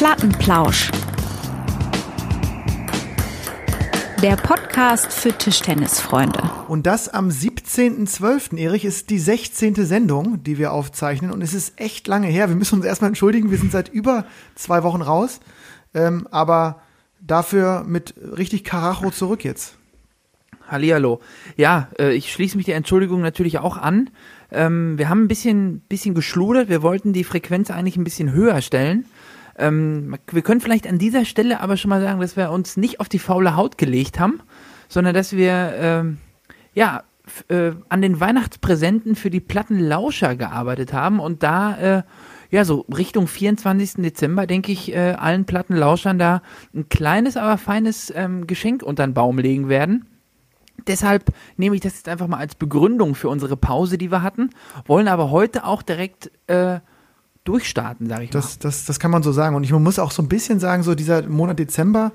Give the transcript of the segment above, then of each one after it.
Plattenplausch. Der Podcast für Tischtennisfreunde. Und das am 17.12. Erich ist die 16. Sendung, die wir aufzeichnen. Und es ist echt lange her. Wir müssen uns erstmal entschuldigen. Wir sind seit über zwei Wochen raus. Ähm, aber dafür mit richtig Karacho zurück jetzt. Hallihallo. Ja, äh, ich schließe mich der Entschuldigung natürlich auch an. Ähm, wir haben ein bisschen, bisschen geschludert. Wir wollten die Frequenz eigentlich ein bisschen höher stellen. Ähm, wir können vielleicht an dieser Stelle aber schon mal sagen, dass wir uns nicht auf die faule Haut gelegt haben, sondern dass wir ähm, ja äh, an den Weihnachtspräsenten für die Plattenlauscher gearbeitet haben und da äh, ja so Richtung 24. Dezember denke ich äh, allen Plattenlauschern da ein kleines aber feines ähm, Geschenk unter den Baum legen werden. Deshalb nehme ich das jetzt einfach mal als Begründung für unsere Pause, die wir hatten, wollen aber heute auch direkt äh, durchstarten, sage ich das, mal. Das, das kann man so sagen. Und ich muss auch so ein bisschen sagen, so dieser Monat Dezember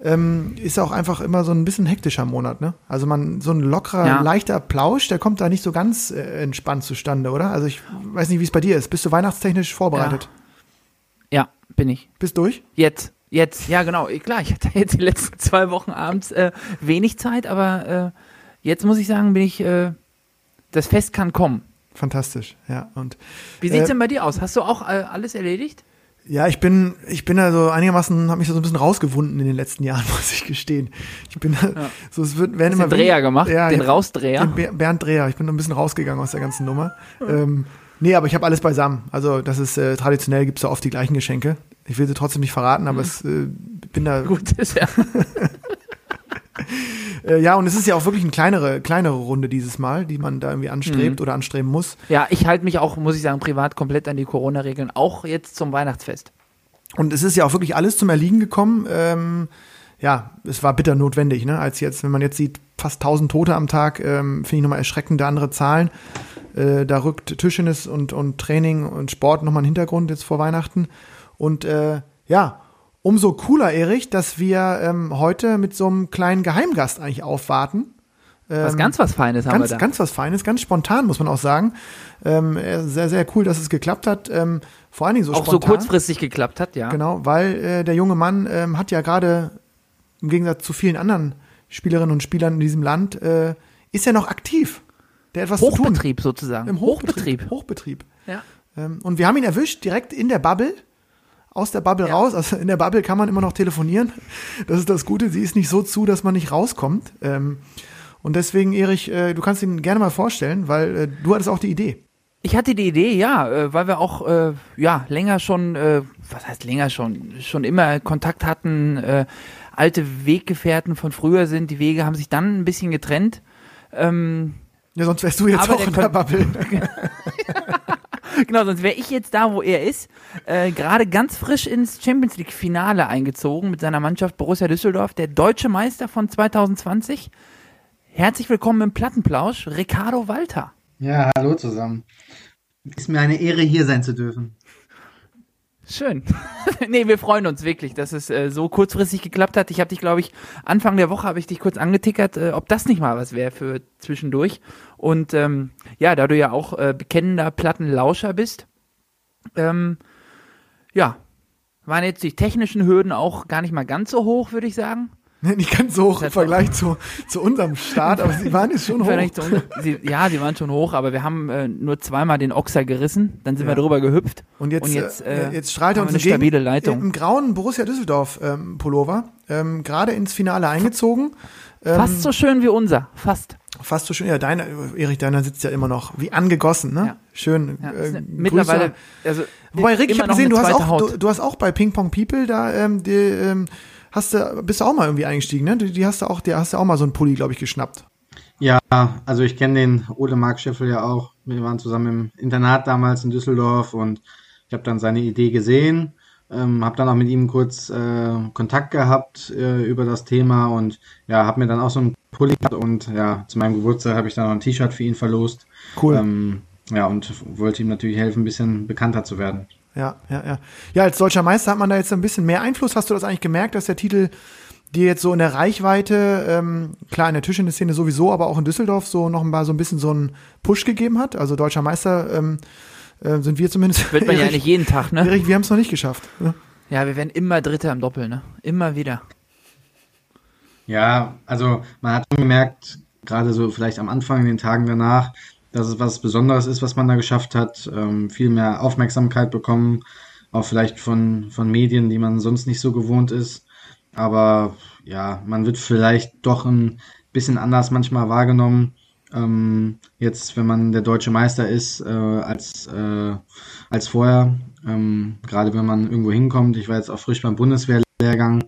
ähm, ist auch einfach immer so ein bisschen hektischer Monat. Ne? Also man so ein lockerer, ja. leichter Plausch, der kommt da nicht so ganz äh, entspannt zustande, oder? Also ich weiß nicht, wie es bei dir ist. Bist du weihnachtstechnisch vorbereitet? Ja, ja bin ich. Bist durch? Jetzt. Jetzt, ja genau, klar, ich hatte jetzt die letzten zwei Wochen abends äh, wenig Zeit, aber äh, jetzt muss ich sagen, bin ich, äh, das Fest kann kommen. Fantastisch, ja. Und, Wie sieht's äh, denn bei dir aus? Hast du auch äh, alles erledigt? Ja, ich bin, ich bin also einigermaßen, habe mich so ein bisschen rausgewunden in den letzten Jahren, muss ich gestehen. Ich bin ja. so, es wird, werden immer den Dreher gemacht, ja, den Rausdreher. Den Bernd Dreher. Ich bin ein bisschen rausgegangen aus der ganzen Nummer. ähm, nee, aber ich habe alles beisammen. Also das ist äh, traditionell gibt's da oft die gleichen Geschenke. Ich will sie trotzdem nicht verraten, aber mhm. es äh, bin da. Gut ist ja. äh, ja, und es ist ja auch wirklich eine kleinere, kleinere Runde dieses Mal, die man da irgendwie anstrebt mhm. oder anstreben muss. Ja, ich halte mich auch, muss ich sagen, privat komplett an die Corona-Regeln, auch jetzt zum Weihnachtsfest. Und es ist ja auch wirklich alles zum Erliegen gekommen. Ähm, ja, es war bitter notwendig, ne? Als jetzt, wenn man jetzt sieht, fast 1000 Tote am Tag, ähm, finde ich nochmal erschreckende andere Zahlen. Äh, da rückt Tischtennis und, und Training und Sport nochmal in den Hintergrund jetzt vor Weihnachten. Und äh, ja, umso cooler, Erich, dass wir ähm, heute mit so einem kleinen Geheimgast eigentlich aufwarten. Ähm, was ganz was Feines haben wir da. Ganz was Feines, ganz spontan, muss man auch sagen. Ähm, äh, sehr, sehr cool, dass es geklappt hat. Ähm, vor allen Dingen so auch spontan. so kurzfristig geklappt hat, ja. Genau, weil äh, der junge Mann ähm, hat ja gerade im Gegensatz zu vielen anderen Spielerinnen und Spielern in diesem Land, äh, ist ja noch aktiv. Der etwas Hochbetrieb sozusagen. Im Hochbetrieb. Hochbetrieb. Ja. Ähm, und wir haben ihn erwischt, direkt in der Bubble aus der Bubble ja. raus. Also in der Bubble kann man immer noch telefonieren. Das ist das Gute. Sie ist nicht so zu, dass man nicht rauskommt. Ähm, und deswegen, Erich, äh, du kannst ihn gerne mal vorstellen, weil äh, du hattest auch die Idee. Ich hatte die Idee, ja, äh, weil wir auch äh, ja länger schon, äh, was heißt länger schon, schon immer Kontakt hatten, äh, alte Weggefährten von früher sind. Die Wege haben sich dann ein bisschen getrennt. Ähm, ja, sonst wärst du jetzt auch in der Bubble. genau, sonst wäre ich jetzt da, wo er ist. Äh, Gerade ganz frisch ins Champions League Finale eingezogen mit seiner Mannschaft Borussia Düsseldorf, der deutsche Meister von 2020. Herzlich willkommen im Plattenplausch, Ricardo Walter. Ja, hallo zusammen. Ist mir eine Ehre, hier sein zu dürfen. Schön. nee, wir freuen uns wirklich, dass es äh, so kurzfristig geklappt hat. Ich habe dich, glaube ich, Anfang der Woche habe ich dich kurz angetickert, äh, ob das nicht mal was wäre für zwischendurch. Und ähm, ja, da du ja auch äh, bekennender Plattenlauscher bist, ähm, ja, waren jetzt die technischen Hürden auch gar nicht mal ganz so hoch, würde ich sagen. Nee, nicht ganz so hoch im Vergleich zu, zu unserem Start, aber sie waren jetzt schon hoch. sie, ja, sie waren schon hoch, aber wir haben äh, nur zweimal den Ochser gerissen, dann sind ja. wir drüber gehüpft. Und jetzt, und jetzt, äh, jetzt strahlt er uns eine stabile Leitung. Im grauen Borussia Düsseldorf ähm, Pullover, ähm, gerade ins Finale eingezogen. Ähm, fast so schön wie unser, fast. Fast so schön, ja, deiner, Erich, deiner sitzt ja immer noch wie angegossen, ne? Ja. Schön. Ja, äh, mittlerweile, also Wobei, Rick, ich habe gesehen, du hast, auch, du, du, hast auch bei Ping Pong People da ähm, die, ähm, hast du, bist du auch mal irgendwie eingestiegen, ne? Die, die hast du auch, die hast du auch mal so einen Pulli, glaube ich, geschnappt. Ja, also ich kenne den Ole Mark Scheffel ja auch. Wir waren zusammen im Internat damals in Düsseldorf und ich habe dann seine Idee gesehen, ähm, habe dann auch mit ihm kurz äh, Kontakt gehabt äh, über das Thema und ja, habe mir dann auch so einen Pulli gehabt und ja, zu meinem Geburtstag habe ich dann noch ein T-Shirt für ihn verlost. Cool. Ähm, ja, und wollte ihm natürlich helfen, ein bisschen bekannter zu werden ja, ja, ja. Ja, als deutscher Meister hat man da jetzt ein bisschen mehr Einfluss. Hast du das eigentlich gemerkt, dass der Titel dir jetzt so in der Reichweite, ähm, klar in der Tischtennis-Szene sowieso, aber auch in Düsseldorf so noch mal so ein bisschen so einen Push gegeben hat? Also deutscher Meister ähm, äh, sind wir zumindest. Wird man ja nicht jeden Tag, ne? Erik, wir haben es noch nicht geschafft. Ne? Ja, wir werden immer Dritter im Doppel, ne? Immer wieder. Ja, also man hat schon gemerkt, gerade so vielleicht am Anfang, in den Tagen danach, dass es was Besonderes ist, was man da geschafft hat. Ähm, viel mehr Aufmerksamkeit bekommen, auch vielleicht von, von Medien, die man sonst nicht so gewohnt ist. Aber ja, man wird vielleicht doch ein bisschen anders manchmal wahrgenommen. Ähm, jetzt, wenn man der deutsche Meister ist, äh, als, äh, als vorher. Ähm, gerade wenn man irgendwo hinkommt. Ich war jetzt auch frisch beim Bundeswehrlehrgang.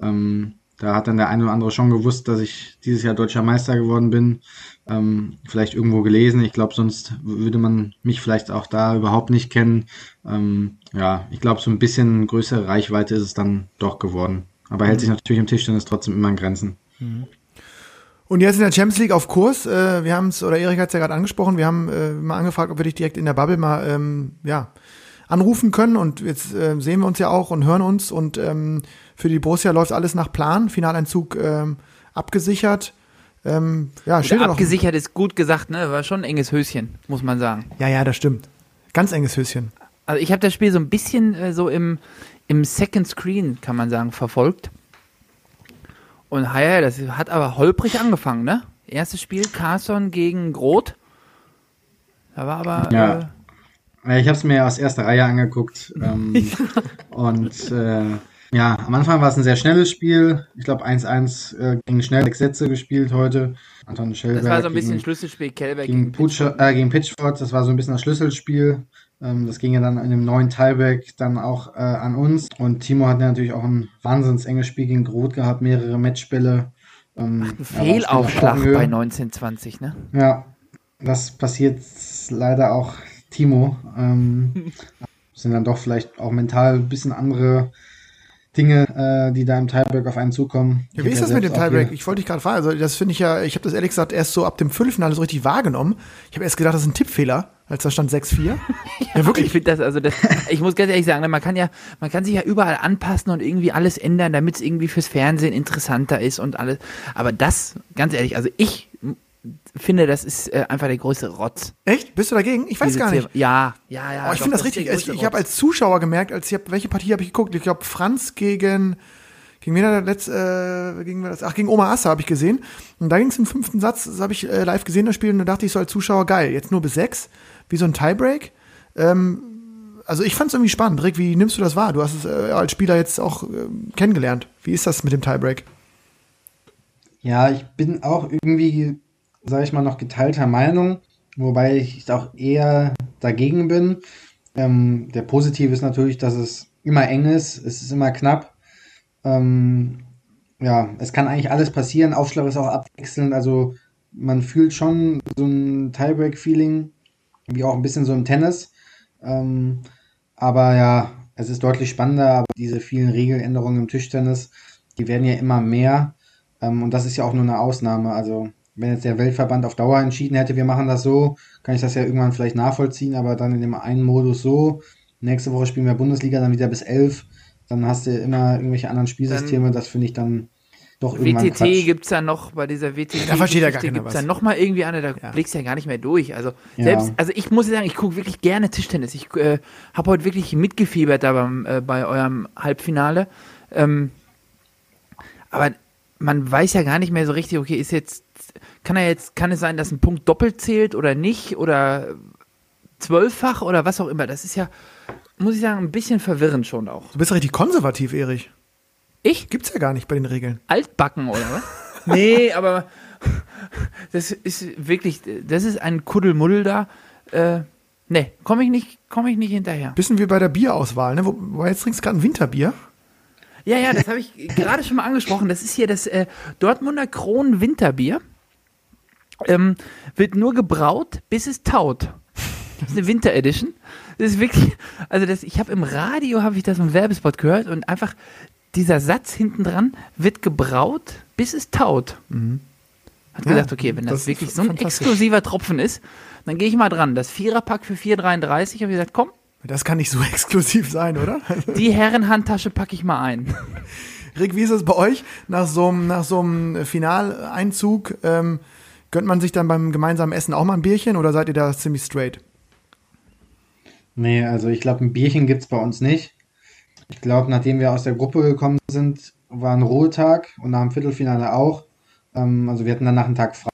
Ähm, da hat dann der eine oder andere schon gewusst, dass ich dieses Jahr deutscher Meister geworden bin. Ähm, vielleicht irgendwo gelesen. Ich glaube, sonst würde man mich vielleicht auch da überhaupt nicht kennen. Ähm, ja, ich glaube, so ein bisschen größere Reichweite ist es dann doch geworden. Aber hält sich natürlich im Tischtennis trotzdem immer in Grenzen. Und jetzt in der Champions League auf Kurs. Äh, wir haben es, oder Erik hat es ja gerade angesprochen, wir haben äh, mal angefragt, ob wir dich direkt in der Bubble mal ähm, ja, anrufen können. Und jetzt äh, sehen wir uns ja auch und hören uns. Und ähm, für die Borussia läuft alles nach Plan. Finaleinzug ähm, abgesichert. Ähm, ja, doch- abgesichert ist gut gesagt, ne? War schon ein enges Höschen, muss man sagen. Ja, ja, das stimmt. Ganz enges Höschen. Also ich habe das Spiel so ein bisschen äh, so im, im Second Screen, kann man sagen, verfolgt. Und ja, das hat aber holprig angefangen, ne? Erstes Spiel, Carson gegen Groth. Da war aber. Ja. Äh, Ich habe es mir aus erster Reihe angeguckt. Ähm, und äh, ja, am Anfang war es ein sehr schnelles Spiel. Ich glaube 1-1 äh, ging schnell, sechs Sätze gespielt heute. Anton Schellberg das war so ein bisschen gegen, Schlüsselspiel, Kellberg gegen, gegen Putscher, äh, gegen Pitchford. Das war so ein bisschen das Schlüsselspiel. Ähm, das ging ja dann in dem neuen Tiebreak dann auch äh, an uns. Und Timo hat natürlich auch ein wahnsinns enges Spiel gegen Groth gehabt, mehrere Matchbälle. Ähm, Ein das Spiel Fehlaufschlag bei 1920, ne? Ja, das passiert leider auch Timo. Ähm, sind dann doch vielleicht auch mental ein bisschen andere Dinge, äh, die da im Tiebreak auf einen zukommen. Ja, Ich wie ist ja das mit dem Tiebreak? Ich wollte dich gerade fragen. Also, das finde ich ja, ich habe das ehrlich gesagt erst so ab dem Viertelfinale so richtig wahrgenommen. Ich habe erst gedacht, das ist ein Tippfehler, als da stand 6-4. ja, Ich wirklich. finde das, also das, ich muss ganz ehrlich sagen, ne, man kann ja, man kann sich ja überall anpassen und irgendwie alles ändern, damit es irgendwie fürs Fernsehen interessanter ist und alles. Aber das, ganz ehrlich, also ich finde, das ist äh, einfach der größte Rotz. Echt? Bist du dagegen? Ich weiß Diese gar nicht. Ja, ja, ja. Oh, ich finde das richtig. der Ich, ich habe als Zuschauer gemerkt, als ich hab, welche Partie habe ich geguckt? Ich glaube Franz gegen gegen wen hat er letzt, äh, gegen? Ach gegen Oma Assa habe ich gesehen. Und da ging es im fünften Satz, das habe ich äh, live gesehen das Spiel und da dachte ich so als Zuschauer geil. Jetzt nur bis sechs, wie so ein Tiebreak. Ähm, also ich fand es irgendwie spannend. Rick, wie nimmst du das wahr? Du hast es äh, als Spieler jetzt auch äh, kennengelernt. Wie ist das mit dem Tiebreak? Ja, ich bin auch irgendwie, sage ich mal, noch geteilter Meinung, wobei ich auch eher dagegen bin. Ähm, der Positive ist natürlich, dass es immer eng ist, es ist immer knapp. Ähm, ja, es kann eigentlich alles passieren. Aufschlag ist auch abwechselnd, also man fühlt schon so ein Tiebreak-Feeling, wie auch ein bisschen so im Tennis. Ähm, aber ja, es ist deutlich spannender, aber diese vielen Regeländerungen im Tischtennis, die werden ja immer mehr. Ähm, und das ist ja auch nur eine Ausnahme. Also, wenn jetzt der Weltverband auf Dauer entschieden hätte, wir machen das so, kann ich das ja irgendwann vielleicht nachvollziehen, aber dann in dem einen Modus so. Nächste Woche spielen wir Bundesliga, dann wieder bis 11. Dann hast du immer irgendwelche anderen Spielsysteme. das finde ich dann doch irgendwann WTT gibt es ja noch, bei dieser WTT Da versteht ja gar gibt es ja noch mal irgendwie eine, da Ja. blickst du ja gar nicht mehr durch. Also Ja. selbst, also ich muss sagen, ich gucke wirklich gerne Tischtennis. Ich äh, habe heute wirklich mitgefiebert da beim, äh, bei eurem Halbfinale. Ähm, aber man weiß ja gar nicht mehr so richtig, okay, ist jetzt, kann er jetzt, kann es sein, dass ein Punkt doppelt zählt oder nicht oder zwölffach oder was auch immer. Das ist ja, muss ich sagen, ein bisschen verwirrend schon auch. Du bist richtig konservativ, Erich. Ich? Gibt's ja gar nicht bei den Regeln. altbacken oder was? nee, aber das ist wirklich, das ist ein Kuddelmuddel da. Äh, nee, komme ich nicht, komme ich nicht hinterher. Bisschen wie bei der Bierauswahl, ne? Wo, wo jetzt trinkst du gerade ein Winterbier. Ja, ja, das habe ich gerade schon mal angesprochen. Das ist hier das äh, Dortmunder Kronen Winterbier. Ähm, wird nur gebraut, bis es taut. Das ist eine Winter Edition. Das ist wirklich, also das, ich habe im Radio habe ich das im Werbespot gehört und einfach dieser Satz hinten dran wird gebraut, bis es taut. Hat Ja, gedacht, okay, wenn das, das wirklich so ein exklusiver Tropfen ist, dann gehe ich mal dran. Das Viererpack für 4,33 habe ich gesagt, komm, Das kann nicht so exklusiv sein, oder? die Herrenhandtasche packe ich mal ein. Rick, wie ist es bei euch? Nach so einem, nach so Finaleinzug, ähm, gönnt man sich dann beim gemeinsamen Essen auch mal ein Bierchen oder seid ihr da ziemlich straight? Nee, also ich glaube, ein Bierchen gibt's bei uns nicht. ich glaube, nachdem wir aus der Gruppe gekommen sind, war ein Ruhetag und nach dem Viertelfinale auch. Ähm, also wir hatten danach einen Tag frei.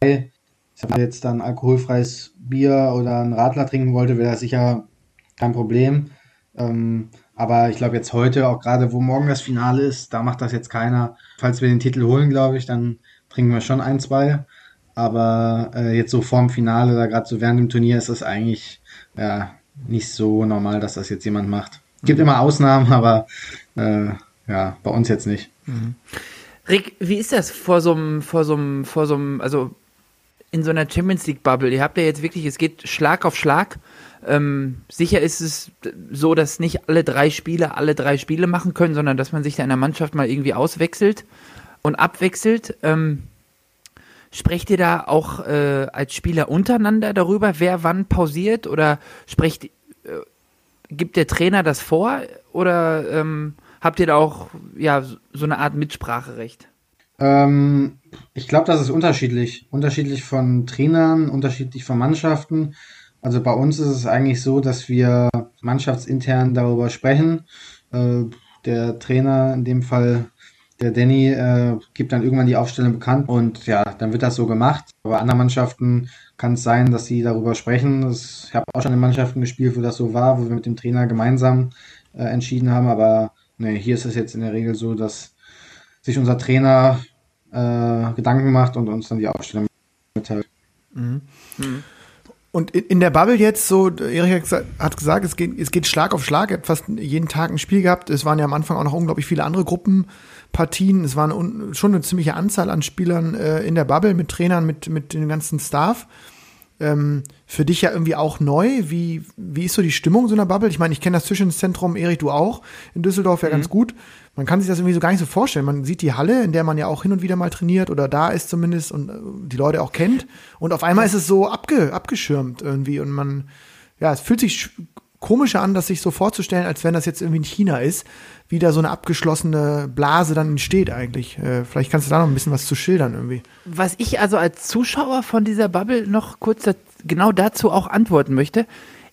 Wenn man jetzt dann alkoholfreies Bier oder einen Radler trinken wollte, wäre das sicher kein Problem. Ähm, aber ich glaube jetzt heute, auch gerade wo morgen das Finale ist, da macht das jetzt keiner. Falls wir den Titel holen, glaube ich, dann trinken wir schon ein, zwei. Aber äh, jetzt so vorm Finale oder gerade so während dem Turnier ist das eigentlich ja, nicht so normal, dass das jetzt jemand macht. Gibt immer Ausnahmen, aber äh, ja, bei uns jetzt nicht. Mhm. Rick, wie ist das vor so einem, vor so einem, vor so einem, also in so einer Champions League Bubble? Ihr habt ja jetzt wirklich, es geht Schlag auf Schlag. Ähm, sicher ist es so, dass nicht alle drei Spiele alle drei Spiele machen können, sondern dass man sich da in der Mannschaft mal irgendwie auswechselt und abwechselt. Ähm, sprecht ihr da auch äh, als Spieler untereinander darüber, wer wann pausiert oder sprecht, äh, gibt der Trainer das vor oder ähm, habt ihr da auch ja, so eine Art Mitspracherecht? Ähm, ich glaube, das ist unterschiedlich. Unterschiedlich von Trainern, unterschiedlich von Mannschaften. Also bei uns ist es eigentlich so, dass wir mannschaftsintern darüber sprechen. Äh, der Trainer, in dem Fall der Danny, äh, gibt dann irgendwann die Aufstellung bekannt und ja, dann wird das so gemacht. Aber anderen Mannschaften kann es sein, dass sie darüber sprechen. Das, ich habe auch schon in Mannschaften gespielt, wo das so war, wo wir mit dem Trainer gemeinsam äh, entschieden haben. Aber nee, hier ist es jetzt in der Regel so, dass sich unser Trainer äh, Gedanken macht und uns dann die Aufstellung mitteilt. Mhm. Mhm. Und in der Bubble jetzt so, Erik hat gesagt, es geht, es geht Schlag auf Schlag. Er hat fast jeden Tag ein Spiel gehabt. Es waren ja am Anfang auch noch unglaublich viele andere Gruppenpartien. Es waren schon eine ziemliche Anzahl an Spielern äh, in der Bubble mit Trainern, mit, mit dem ganzen Staff. Ähm, für dich ja irgendwie auch neu. Wie, wie ist so die Stimmung so einer Bubble? Ich meine, ich kenne das Zwischenzentrum, Erik, du auch, in Düsseldorf ja mhm. ganz gut man kann sich das irgendwie so gar nicht so vorstellen. Man sieht die Halle, in der man ja auch hin und wieder mal trainiert oder da ist zumindest und äh, die Leute auch kennt. Und auf einmal ist es so abge, abgeschirmt irgendwie und man, ja, es fühlt sich komischer an, das sich so vorzustellen, als wenn das jetzt irgendwie in China ist, wie da so eine abgeschlossene Blase dann entsteht eigentlich. Äh, vielleicht kannst du da noch ein bisschen was zu schildern irgendwie. Was ich also als Zuschauer von dieser Bubble noch kurz genau dazu auch antworten möchte,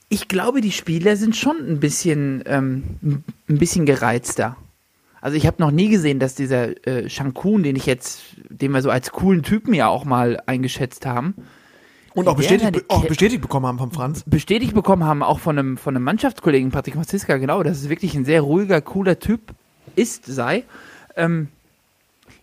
ich glaube, die Spieler sind schon ein bisschen, ähm, ein bisschen gereizter. Also ich habe noch nie gesehen, dass dieser äh, Shankun, den ich jetzt, den wir so als coolen Typen ja auch mal eingeschätzt haben. Und auch bestätigt, be auch bestätigt bekommen haben vom Franz. Bestätigt bekommen haben, auch von einem, von einem Mannschaftskollegen, Patrick Maziska, genau, dass es wirklich ein sehr ruhiger, cooler Typ ist, sei. Ähm,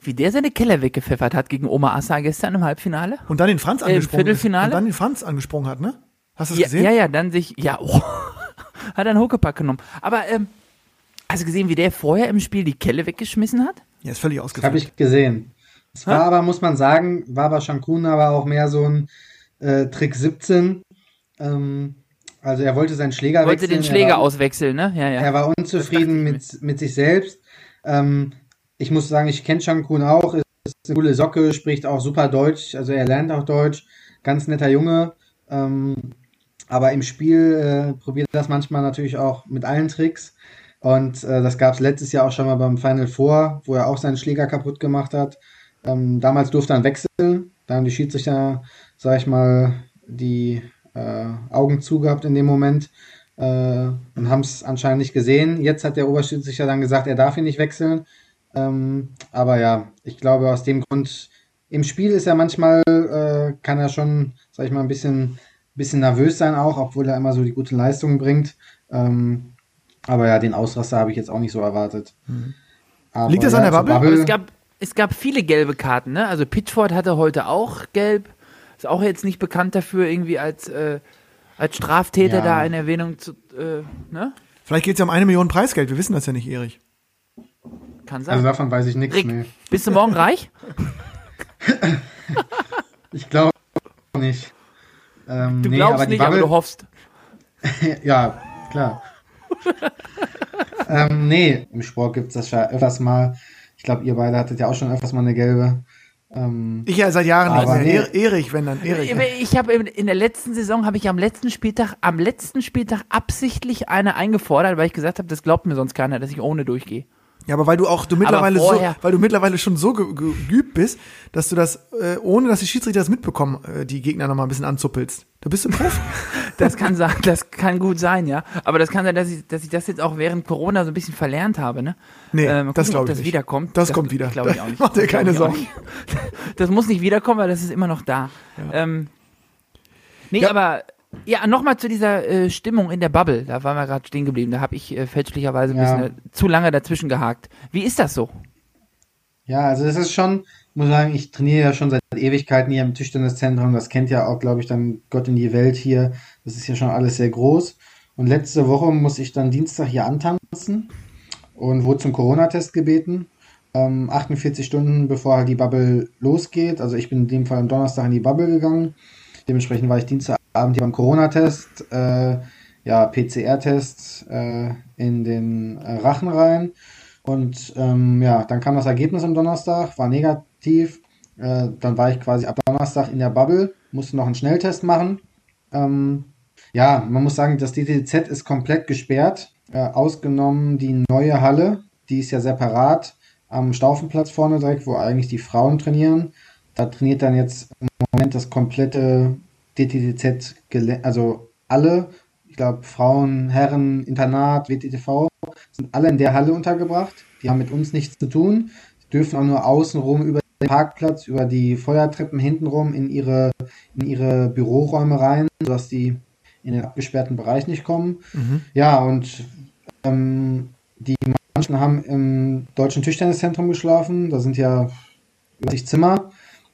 wie der seine Keller weggepfeffert hat gegen Oma Assa gestern im Halbfinale. Und dann den Franz angesprochen. Äh, Viertelfinale. Und dann den Franz angesprochen hat, ne? Hast du das ja, gesehen? Ja, ja, dann sich, ja, oh, hat er einen Huckepack genommen. Aber ähm, Hast du gesehen, wie der vorher im Spiel die Kelle weggeschmissen hat? Ja, ist völlig ausgefallen. Habe ich gesehen. Es war aber, muss man sagen, war aber Shankun aber auch mehr so ein äh, Trick 17. Ähm, also er wollte seinen Schläger wollte wechseln. Wollte den Schläger war, auswechseln, ne? Ja, ja. Er war unzufrieden mit, mit sich selbst. Ähm, ich muss sagen, ich kenne Shankun auch. Ist eine coole Socke, spricht auch super Deutsch. Also er lernt auch Deutsch. Ganz netter Junge. Ähm, aber im Spiel äh, probiert das manchmal natürlich auch mit allen Tricks. Und äh, das gab es letztes Jahr auch schon mal beim Final Four, wo er auch seinen Schläger kaputt gemacht hat. Ähm, damals durfte er wechseln. Da haben die Schiedsrichter, sag ich mal, die äh, Augen zugehabt in dem Moment äh, und haben es anscheinend nicht gesehen. Jetzt hat der Oberschiedsrichter dann gesagt, er darf ihn nicht wechseln. Ähm, aber ja, ich glaube aus dem Grund, im Spiel ist er manchmal, äh, kann er schon, sag ich mal, ein bisschen, bisschen nervös sein auch, obwohl er immer so die gute Leistung bringt. Ähm, aber ja, den Ausraster habe ich jetzt auch nicht so erwartet. Mhm. Liegt das ja, an der Bubble? Bubble es, gab, es gab viele gelbe Karten, ne? Also Pitchford hatte heute auch gelb. Ist auch jetzt nicht bekannt dafür, irgendwie als, äh, als Straftäter ja. da eine Erwähnung zu, äh, ne? Vielleicht geht es ja um eine Million Preisgeld, wir wissen das ja nicht, Erich. Kann sein. Also davon weiß ich nichts mehr. Bist du morgen reich? ich glaube nicht. Ähm, du nee, glaubst aber nicht, Bubble, aber du hoffst. ja, klar. ähm, nee, im Sport gibt es das schon öfters mal. Ich glaube, ihr beide hattet ja auch schon öfters mal eine gelbe. Ähm, ich ja seit Jahren nicht mehr. Nee. Erich, wenn dann Erich. Ich habe in der letzten Saison habe ich am letzten Spieltag am letzten Spieltag absichtlich eine eingefordert, weil ich gesagt habe, das glaubt mir sonst keiner, dass ich ohne durchgehe. Ja, aber weil du auch du mittlerweile so, weil du mittlerweile schon so ge ge geübt bist, dass du das, äh, ohne dass die Schiedsrichter das mitbekommen, äh, die Gegner noch mal ein bisschen anzuppelst. Da bist du Profi. Das kann sein, das kann gut sein, ja. Aber das kann sein, dass ich, dass ich das jetzt auch während Corona so ein bisschen verlernt habe, ne? Nee, Äh, das gucken, ob glaub ich das nicht. wiederkommt. Das kommt wieder. Glaube ich auch nicht. Mach dir Das keine Sorgen. Das muss nicht wiederkommen, weil das ist immer noch da. Ähm, nee, Ja. aber ja, nochmal zu dieser äh, Stimmung in der Bubble. Da waren wir gerade stehen geblieben. Da habe ich äh, fälschlicherweise ein Ja. bisschen äh, zu lange dazwischen gehakt. Wie ist das so? Ja, also das ist schon, ich muss sagen, ich trainiere ja schon seit Ewigkeiten hier im Tischtenniszentrum. Das kennt ja auch, glaube ich, dann Gott in die Welt hier. Das ist ja schon alles sehr groß. Und letzte Woche muss ich dann Dienstag hier antanzen und wurde zum Corona-Test gebeten. Ähm, 48 Stunden bevor halt die Bubble losgeht. Also ich bin in dem Fall am Donnerstag in die Bubble gegangen. Dementsprechend war ich Dienstagabend hier beim Corona-Test, äh, ja, PCR-Test äh, in den äh, Rachen rein. Und ähm, ja, dann kam das Ergebnis am Donnerstag, war negativ. Äh, dann war ich quasi ab Donnerstag in der Bubble, musste noch einen Schnelltest machen. Ähm, ja, man muss sagen, das DTZ ist komplett gesperrt, äh, ausgenommen die neue Halle, die ist ja separat am Staufenplatz vorne direkt, wo eigentlich die Frauen trainieren. Da trainiert dann jetzt im Moment das komplette DTZ, also alle, ich glaube Frauen, Herren, Internat, WTTV, sind alle in der Halle untergebracht. Die haben mit uns nichts zu tun. Die dürfen auch nur außenrum über den Parkplatz, über die Feuertreppen hintenrum in ihre, in ihre Büroräume rein, sodass die in den abgesperrten Bereich nicht kommen. Ja, und ähm, die Mannschaften haben im Deutschen Tischtenniszentrum geschlafen. Da sind ja 60 Zimmer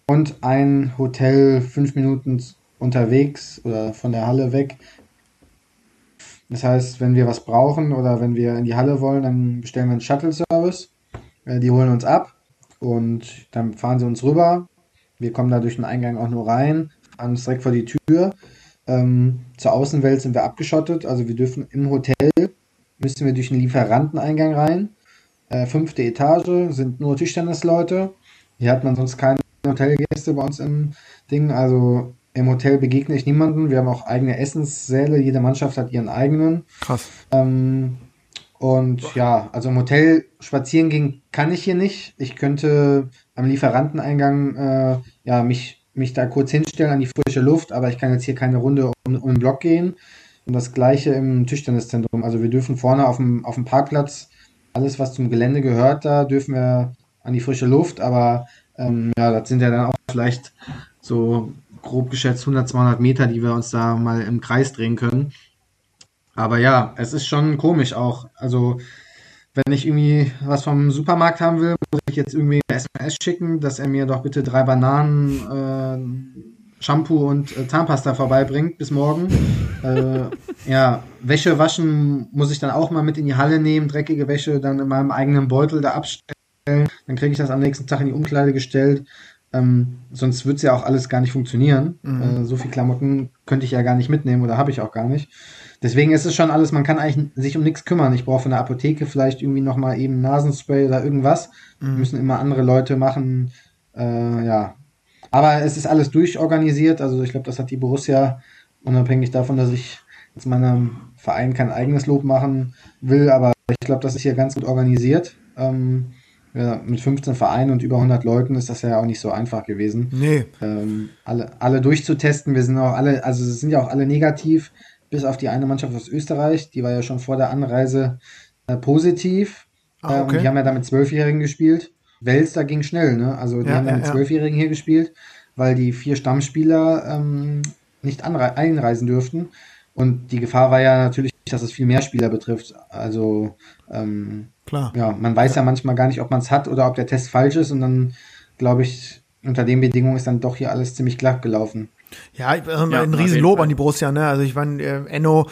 und ein Hotel fünf Minuten unterwegs oder von der Halle weg. Das heißt, wenn wir was brauchen oder wenn wir in die Halle wollen, dann bestellen wir einen Shuttle-Service. Äh, Die holen uns ab und dann fahren sie uns rüber. Wir kommen da durch den Eingang auch nur rein, fahren uns direkt vor die Tür. Ähm, zur Außenwelt sind wir abgeschottet, also wir dürfen im Hotel, müssen wir durch den Lieferanteneingang rein. Äh, fünfte Etage sind nur Tischtennisleute. Hier hat man sonst keine Hotelgäste bei uns im Ding. Also im Hotel begegne ich niemanden. Wir haben auch eigene Essenssäle. Jede Mannschaft hat ihren eigenen. Krass. Ähm, und ja, also im Hotel spazieren gehen kann ich hier nicht. Ich könnte am Lieferanteneingang äh, ja, mich, mich da kurz hinstellen an die frische Luft, aber ich kann jetzt hier keine Runde um, um den Block gehen. Und das gleiche im Tischtenniszentrum. Also wir dürfen vorne auf dem, auf dem Parkplatz alles, was zum Gelände gehört, da dürfen wir an die frische Luft, aber ähm, ja, das sind ja dann auch vielleicht so grob geschätzt 100, 200 Meter, die wir uns da mal im Kreis drehen können. Aber ja, es ist schon komisch auch. Also, wenn ich irgendwie was vom Supermarkt haben will, muss ich jetzt irgendwie eine SMS schicken, dass er mir doch bitte drei Bananen, äh, Shampoo und äh, Zahnpasta vorbeibringt bis morgen. äh, ja, Wäsche waschen muss ich dann auch mal mit in die Halle nehmen, dreckige Wäsche dann in meinem eigenen Beutel da abstellen. Dann kriege ich das am nächsten Tag in die Umkleide gestellt. Ähm, sonst wird es ja auch alles gar nicht funktionieren. Äh, so viel Klamotten könnte ich ja gar nicht mitnehmen oder habe ich auch gar nicht. Deswegen ist es schon alles, man kann eigentlich sich um nichts kümmern. Ich brauche von der Apotheke vielleicht irgendwie nochmal eben Nasenspray oder irgendwas. Müssen immer andere Leute machen. Äh, ja. Aber es ist alles durchorganisiert. Also ich glaube, das hat die Borussia, unabhängig davon, dass ich jetzt meinem Verein kein eigenes Lob machen will, aber ich glaube, das ist hier ganz gut organisiert. Ähm, ja, mit 15 Vereinen und über 100 Leuten ist das ja auch nicht so einfach gewesen Nee. ähm, alle, alle durchzutesten. Wir sind auch alle, also es sind ja auch alle negativ, bis auf die eine Mannschaft aus Österreich, die war ja schon vor der Anreise äh, positiv. Ah, Äh, okay. und die haben ja da mit Zwölfjährigen gespielt. Wels, da ging schnell, ne? Also die Ja, haben ja mit. Zwölfjährigen hier gespielt, weil die vier Stammspieler ähm, nicht einreisen dürften. Und die Gefahr war ja natürlich, dass es viel mehr Spieler betrifft. Also ähm, Klar. ja, man weiß ja manchmal gar nicht, ob man es hat oder ob der Test falsch ist und dann glaube ich, unter den Bedingungen ist dann doch hier alles ziemlich glatt gelaufen. Ja, ich- äh, Ja, ein Riesenlob an die Borussia, ne? Also ich meine, äh, Enno,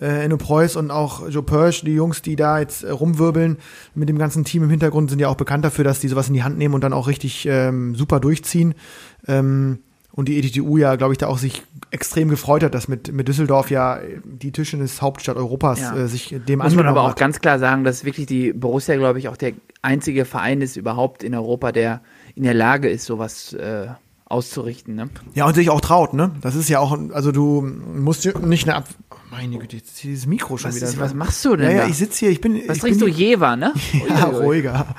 äh, Enno Preuß und auch Joe Persch, die Jungs, die da jetzt äh, rumwirbeln mit dem ganzen Team im Hintergrund, sind ja auch bekannt dafür, dass die sowas in die Hand nehmen und dann auch richtig ähm, super durchziehen. Ähm, und die ETTU ja, glaube ich, da auch sich extrem gefreut hat, dass mit, mit Düsseldorf ja äh, die Tischtennis-Hauptstadt Europas Ja. äh, sich dem Muss man aber auch hat. ganz klar sagen, dass wirklich die Borussia, glaube ich, auch der einzige Verein ist überhaupt in Europa, der in der Lage ist, sowas äh, auszurichten. Ne? Ja, und sich auch traut, ne? Das ist ja auch, also du musst nicht eine Ab meine Güte, jetzt ist hier dieses Mikro schon Was, wieder. ist, was machst du denn ja, ja, ich sitze hier, ich bin. was ich trinkst du? bin, Jever, ne? Ja, ruhiger,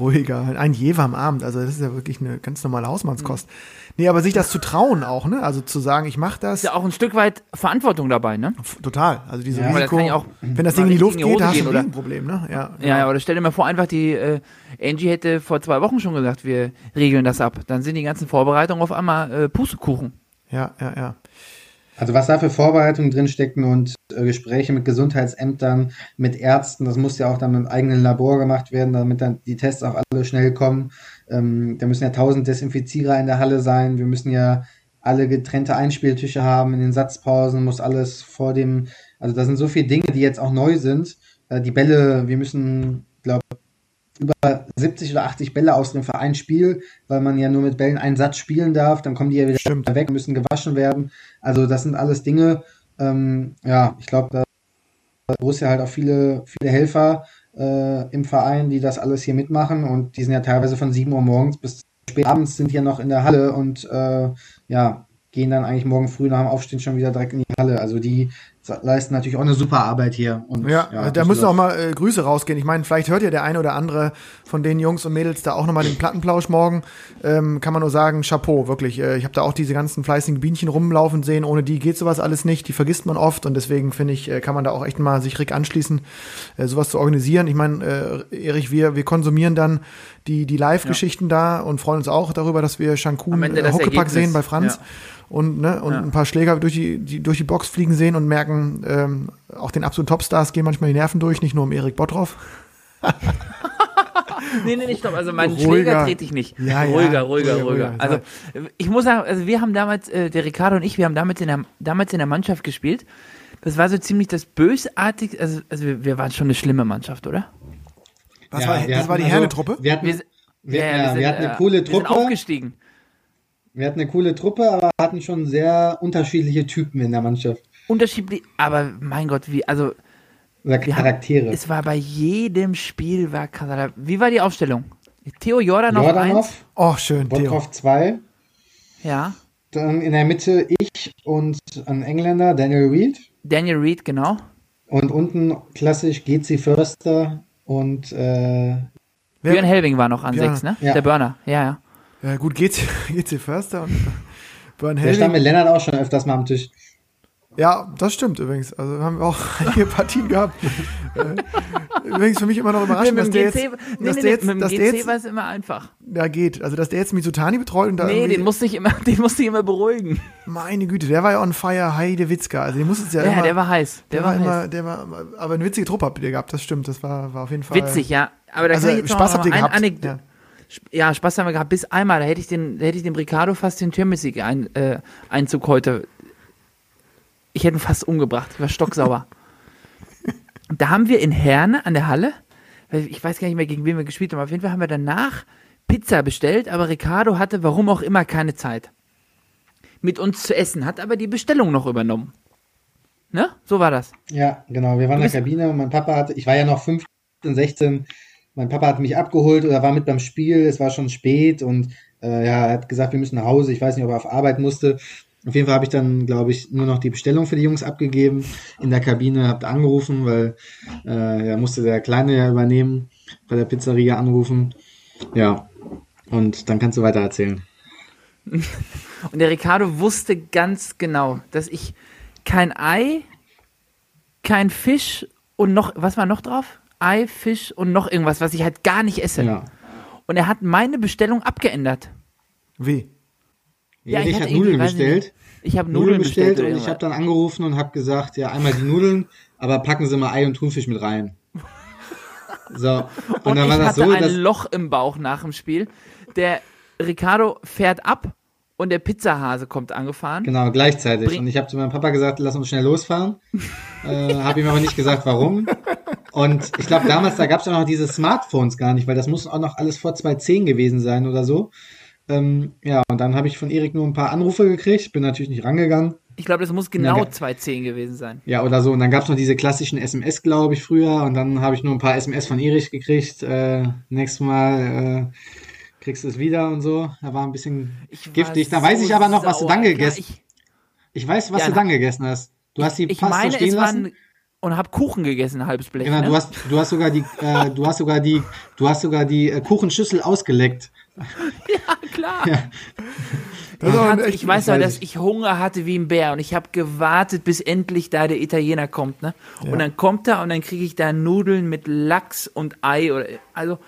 ruhiger. Ein Jever am Abend, also das ist ja wirklich eine ganz normale Hausmannskost. Nee, aber sich das zu trauen auch, ne? Also zu sagen, ich mache das, Ist ja auch ein Stück weit Verantwortung dabei, ne? f- total. Also diese Ja. Aber das Risiko, ja auch wenn das Ding in die Luft in die geht, da hast du ein? Riesenproblem, ne? Ja, Ja, ja, oder stell dir mal vor, einfach die äh, Angie hätte vor zwei Wochen schon gesagt, wir regeln das ab. Dann sind die ganzen Vorbereitungen auf einmal äh, Pustekuchen. ja, ja, ja. Also was da für Vorbereitungen drinstecken und äh, Gespräche mit Gesundheitsämtern, mit Ärzten, das muss ja auch dann dem eigenen Labor gemacht werden, damit dann die Tests auch alle schnell kommen. Ähm, da müssen ja tausend Desinfizierer in der Halle sein. Wir müssen ja alle getrennte Einspieltische haben in den Satzpausen, muss alles vor dem, also da sind so viele Dinge, die jetzt auch neu sind. Äh, die Bälle, wir müssen, glaube über 70 oder 80 Bälle ausdrehen für ein Spiel, weil man ja nur mit Bällen einen Satz spielen darf, dann kommen die ja wieder Stimmt. weg, müssen gewaschen werden. Also das sind alles Dinge, ähm, ja, ich glaube, da Borussia halt auch viele, viele Helfer äh, im Verein, die das alles hier mitmachen und die sind ja teilweise von 7 Uhr morgens bis spät abends sind hier noch in der Halle und äh, ja, gehen dann eigentlich morgen früh nach dem Aufstehen schon wieder direkt in die Halle. Also die leisten natürlich auch eine super Arbeit hier. Und, Ja, da das müssen läuft. auch mal äh, Grüße rausgehen. Ich meine, vielleicht hört ja der eine oder andere von den Jungs und Mädels da auch nochmal den Plattenplausch morgen. Ähm, kann man nur sagen, Chapeau, wirklich. Äh, ich habe da auch diese ganzen fleißigen Bienchen rumlaufen sehen. Ohne die geht sowas alles nicht. Die vergisst man oft und deswegen finde ich, äh, kann man da auch echt mal sich Rick anschließen, äh, sowas zu organisieren. Ich meine, äh, Erich, wir, wir konsumieren dann die, die Live-Geschichten da und freuen uns auch darüber, dass wir Shankun äh, Huckepack sehen bei Franz. Ja. Und, ne, und Ja. ein paar Schläger durch die, die, durch die Box fliegen sehen und merken, ähm, auch den absoluten Topstars gehen manchmal die Nerven durch, nicht nur um Erik Bottroff. Nee, nee, nee, stopp. Also meinen Ruhiger. Schläger trete ich nicht. Ja, ja. ruhiger, ruhiger, Ruhiger, ruhiger. ruhiger. Also ich muss sagen, also wir haben damals, äh, der Ricardo und ich, wir haben damals in der, damals in der Mannschaft gespielt. Das war so ziemlich das bösartig, also, also wir, wir waren schon eine schlimme Mannschaft, oder? Das Ja, war, das war die hatten Herne-Truppe? Also, wir hatten, Wir, wir, ja, ja, wir, sind, wir hatten eine äh, coole Wir sind Truppe. aufgestiegen. Wir hatten eine coole Truppe, aber hatten schon sehr unterschiedliche Typen in der Mannschaft. Unterschiedlich, aber mein Gott, wie, also Oder Wir haben- Charaktere. es war bei jedem Spiel, war Kasala. Wie war die Aufstellung? Theo Jordanov, Jordanov, eins. Oh, schön, Theo. Botkoff 2, Ja. dann in der Mitte ich und ein Engländer, Daniel Reed. Daniel Reed, genau. Und unten klassisch GC Förster und äh, Björn Helving war noch an Björn, sechs, ne? ja. Der Burner, ja, ja. Ja, gut, geht's, geht's hier Förster und Burn da stand mit Lennart auch schon öfters mal am Tisch. Ja, das stimmt übrigens. Also haben wir auch einige Partien gehabt. Äh, übrigens für mich immer noch überraschend, dass der jetzt, nee, dass nee, der nee, jetzt, mit dem dass der GC jetzt war es immer einfach. da geht. Also dass der jetzt Mizutani betreut und da Nee, den musste ich immer, den musste ich immer beruhigen. meine Güte, der war ja on fire, Heide Witzka. Also den musste es ja, Ja, immer, der war heiß. der, Der, war, war, immer, heiß. der war, aber eine witzige Truppe habt ihr gehabt, das stimmt. Das war, war auf jeden Fall. Witzig, ja. Aber da Also kann ich jetzt Spaß noch habt ihr gehabt. ein Anekdo- Ja. Ja, Spaß haben wir gehabt. Bis einmal, da hätte ich, den, da hätte ich dem Ricardo fast den League ein, äh, Einzug heute. Ich hätte ihn fast umgebracht. Ich war stocksauer. da haben wir in Herne an der Halle, ich weiß gar nicht mehr, gegen wen wir gespielt haben, auf jeden Fall haben wir danach Pizza bestellt, aber Ricardo hatte, warum auch immer, keine Zeit mit uns zu essen, hat aber die Bestellung noch übernommen. Ne? So war das. Ja, genau. Wir waren in der Kabine und mein Papa hatte, ich war ja noch 15, 16. Mein Papa hat mich abgeholt oder war mit beim Spiel. Es war schon spät und äh, ja, er hat gesagt, wir müssen nach Hause. Ich weiß nicht, ob er auf Arbeit musste. Auf jeden Fall habe ich dann, glaube ich, nur noch die Bestellung für die Jungs abgegeben in der Kabine, habt angerufen, weil äh, ja, musste der Kleine ja übernehmen, bei der Pizzeria anrufen. Ja, und dann kannst du weiter erzählen. Und der Ricardo wusste ganz genau, dass ich kein Ei, kein Fisch und noch, was war noch drauf? Ei, Fisch und noch irgendwas, was ich halt gar nicht esse. Ja. Und er hat meine Bestellung abgeändert. Wie? Ja, ich ich habe Nudeln bestellt. Ich habe Nudeln Nudeln bestellt. bestellt und ich habe dann angerufen und habe gesagt, ja, einmal die Nudeln, aber packen Sie mal Ei und Thunfisch mit rein. So, und, und dann ich war das hatte so, ein dass Loch im Bauch nach dem Spiel. Der Ricardo fährt ab und der Pizzahase kommt angefahren. genau gleichzeitig Bring- und ich habe zu meinem Papa gesagt, lass uns schnell losfahren. äh, habe ihm aber nicht gesagt, warum. Und ich glaube damals, da gab es auch noch diese Smartphones gar nicht, weil das muss auch noch alles vor 2010 gewesen sein oder so. Ähm, ja, und dann habe ich von Erik nur ein paar Anrufe gekriegt, bin natürlich nicht rangegangen. Ich glaube, das muss genau Ja, ge- 210 gewesen sein. Ja, oder so. Und dann gab's noch diese klassischen SMS, glaube ich, früher. Und dann habe ich nur ein paar SMS von Erich gekriegt. Äh, nächstes Mal äh, kriegst du es wieder und so. Er war ein bisschen Ich giftig. Da so weiß ich aber noch, was du dann Ja, gegessen ich, Ich weiß, was Ja, du dann gegessen hast. Du hast die ich fast meine, stehen es lassen. waren und hab Kuchen gegessen, ein halbes Blech. Genau, ne? du hast, du hast sogar die, äh, du hast sogar die, du hast sogar die äh, Kuchenschüssel ausgeleckt. ja, klar. Das ist Ich, weiß noch, dass ich Hunger hatte wie ein Bär und ich habe gewartet, bis endlich da der Italiener kommt, ne? Und dann kommt er und dann kriege ich da Nudeln mit Lachs und Ei oder also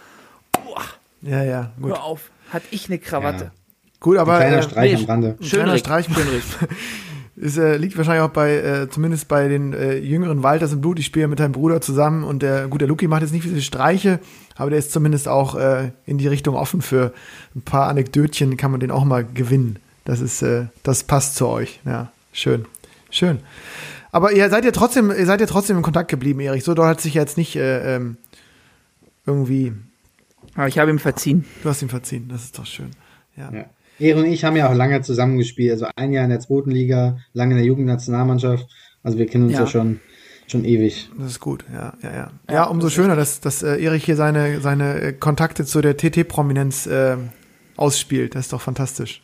Ja, ja, gut. hör auf, hatte ich eine Krawatte. Ja. Gut, aber Kleiner äh, Streich nee, am Rande. Schön kleiner Rick, Streich. schön Rick. Es äh, liegt wahrscheinlich auch bei, äh, zumindest bei den äh, jüngeren Walters im Blut. Ich spiele ja mit deinem Bruder zusammen und der, gut, der Luki macht jetzt nicht viele Streiche, aber der ist zumindest auch äh, in die Richtung offen für ein paar Anekdötchen, kann man den auch mal gewinnen. Das ist, äh, das passt zu euch. Ja, schön. Schön. Aber ihr seid ja trotzdem, ihr seid ja trotzdem in Kontakt geblieben, Erich. So, da hat sich ja jetzt nicht äh, ähm, irgendwie, Aber ich habe ihm verziehen. du hast ihn verziehen. Das ist doch schön. Ja. Ja. Er und ich haben ja auch lange zusammengespielt. Also ein Jahr in der zweiten Liga, lange in der Jugendnationalmannschaft. Also wir kennen uns ja, Ja. schon, schon ewig. Das ist gut, ja, ja, ja. Ja, umso schöner, dass, dass äh, Erich hier seine, seine äh, Kontakte zu der TT-Prominenz äh, ausspielt. Das ist doch fantastisch.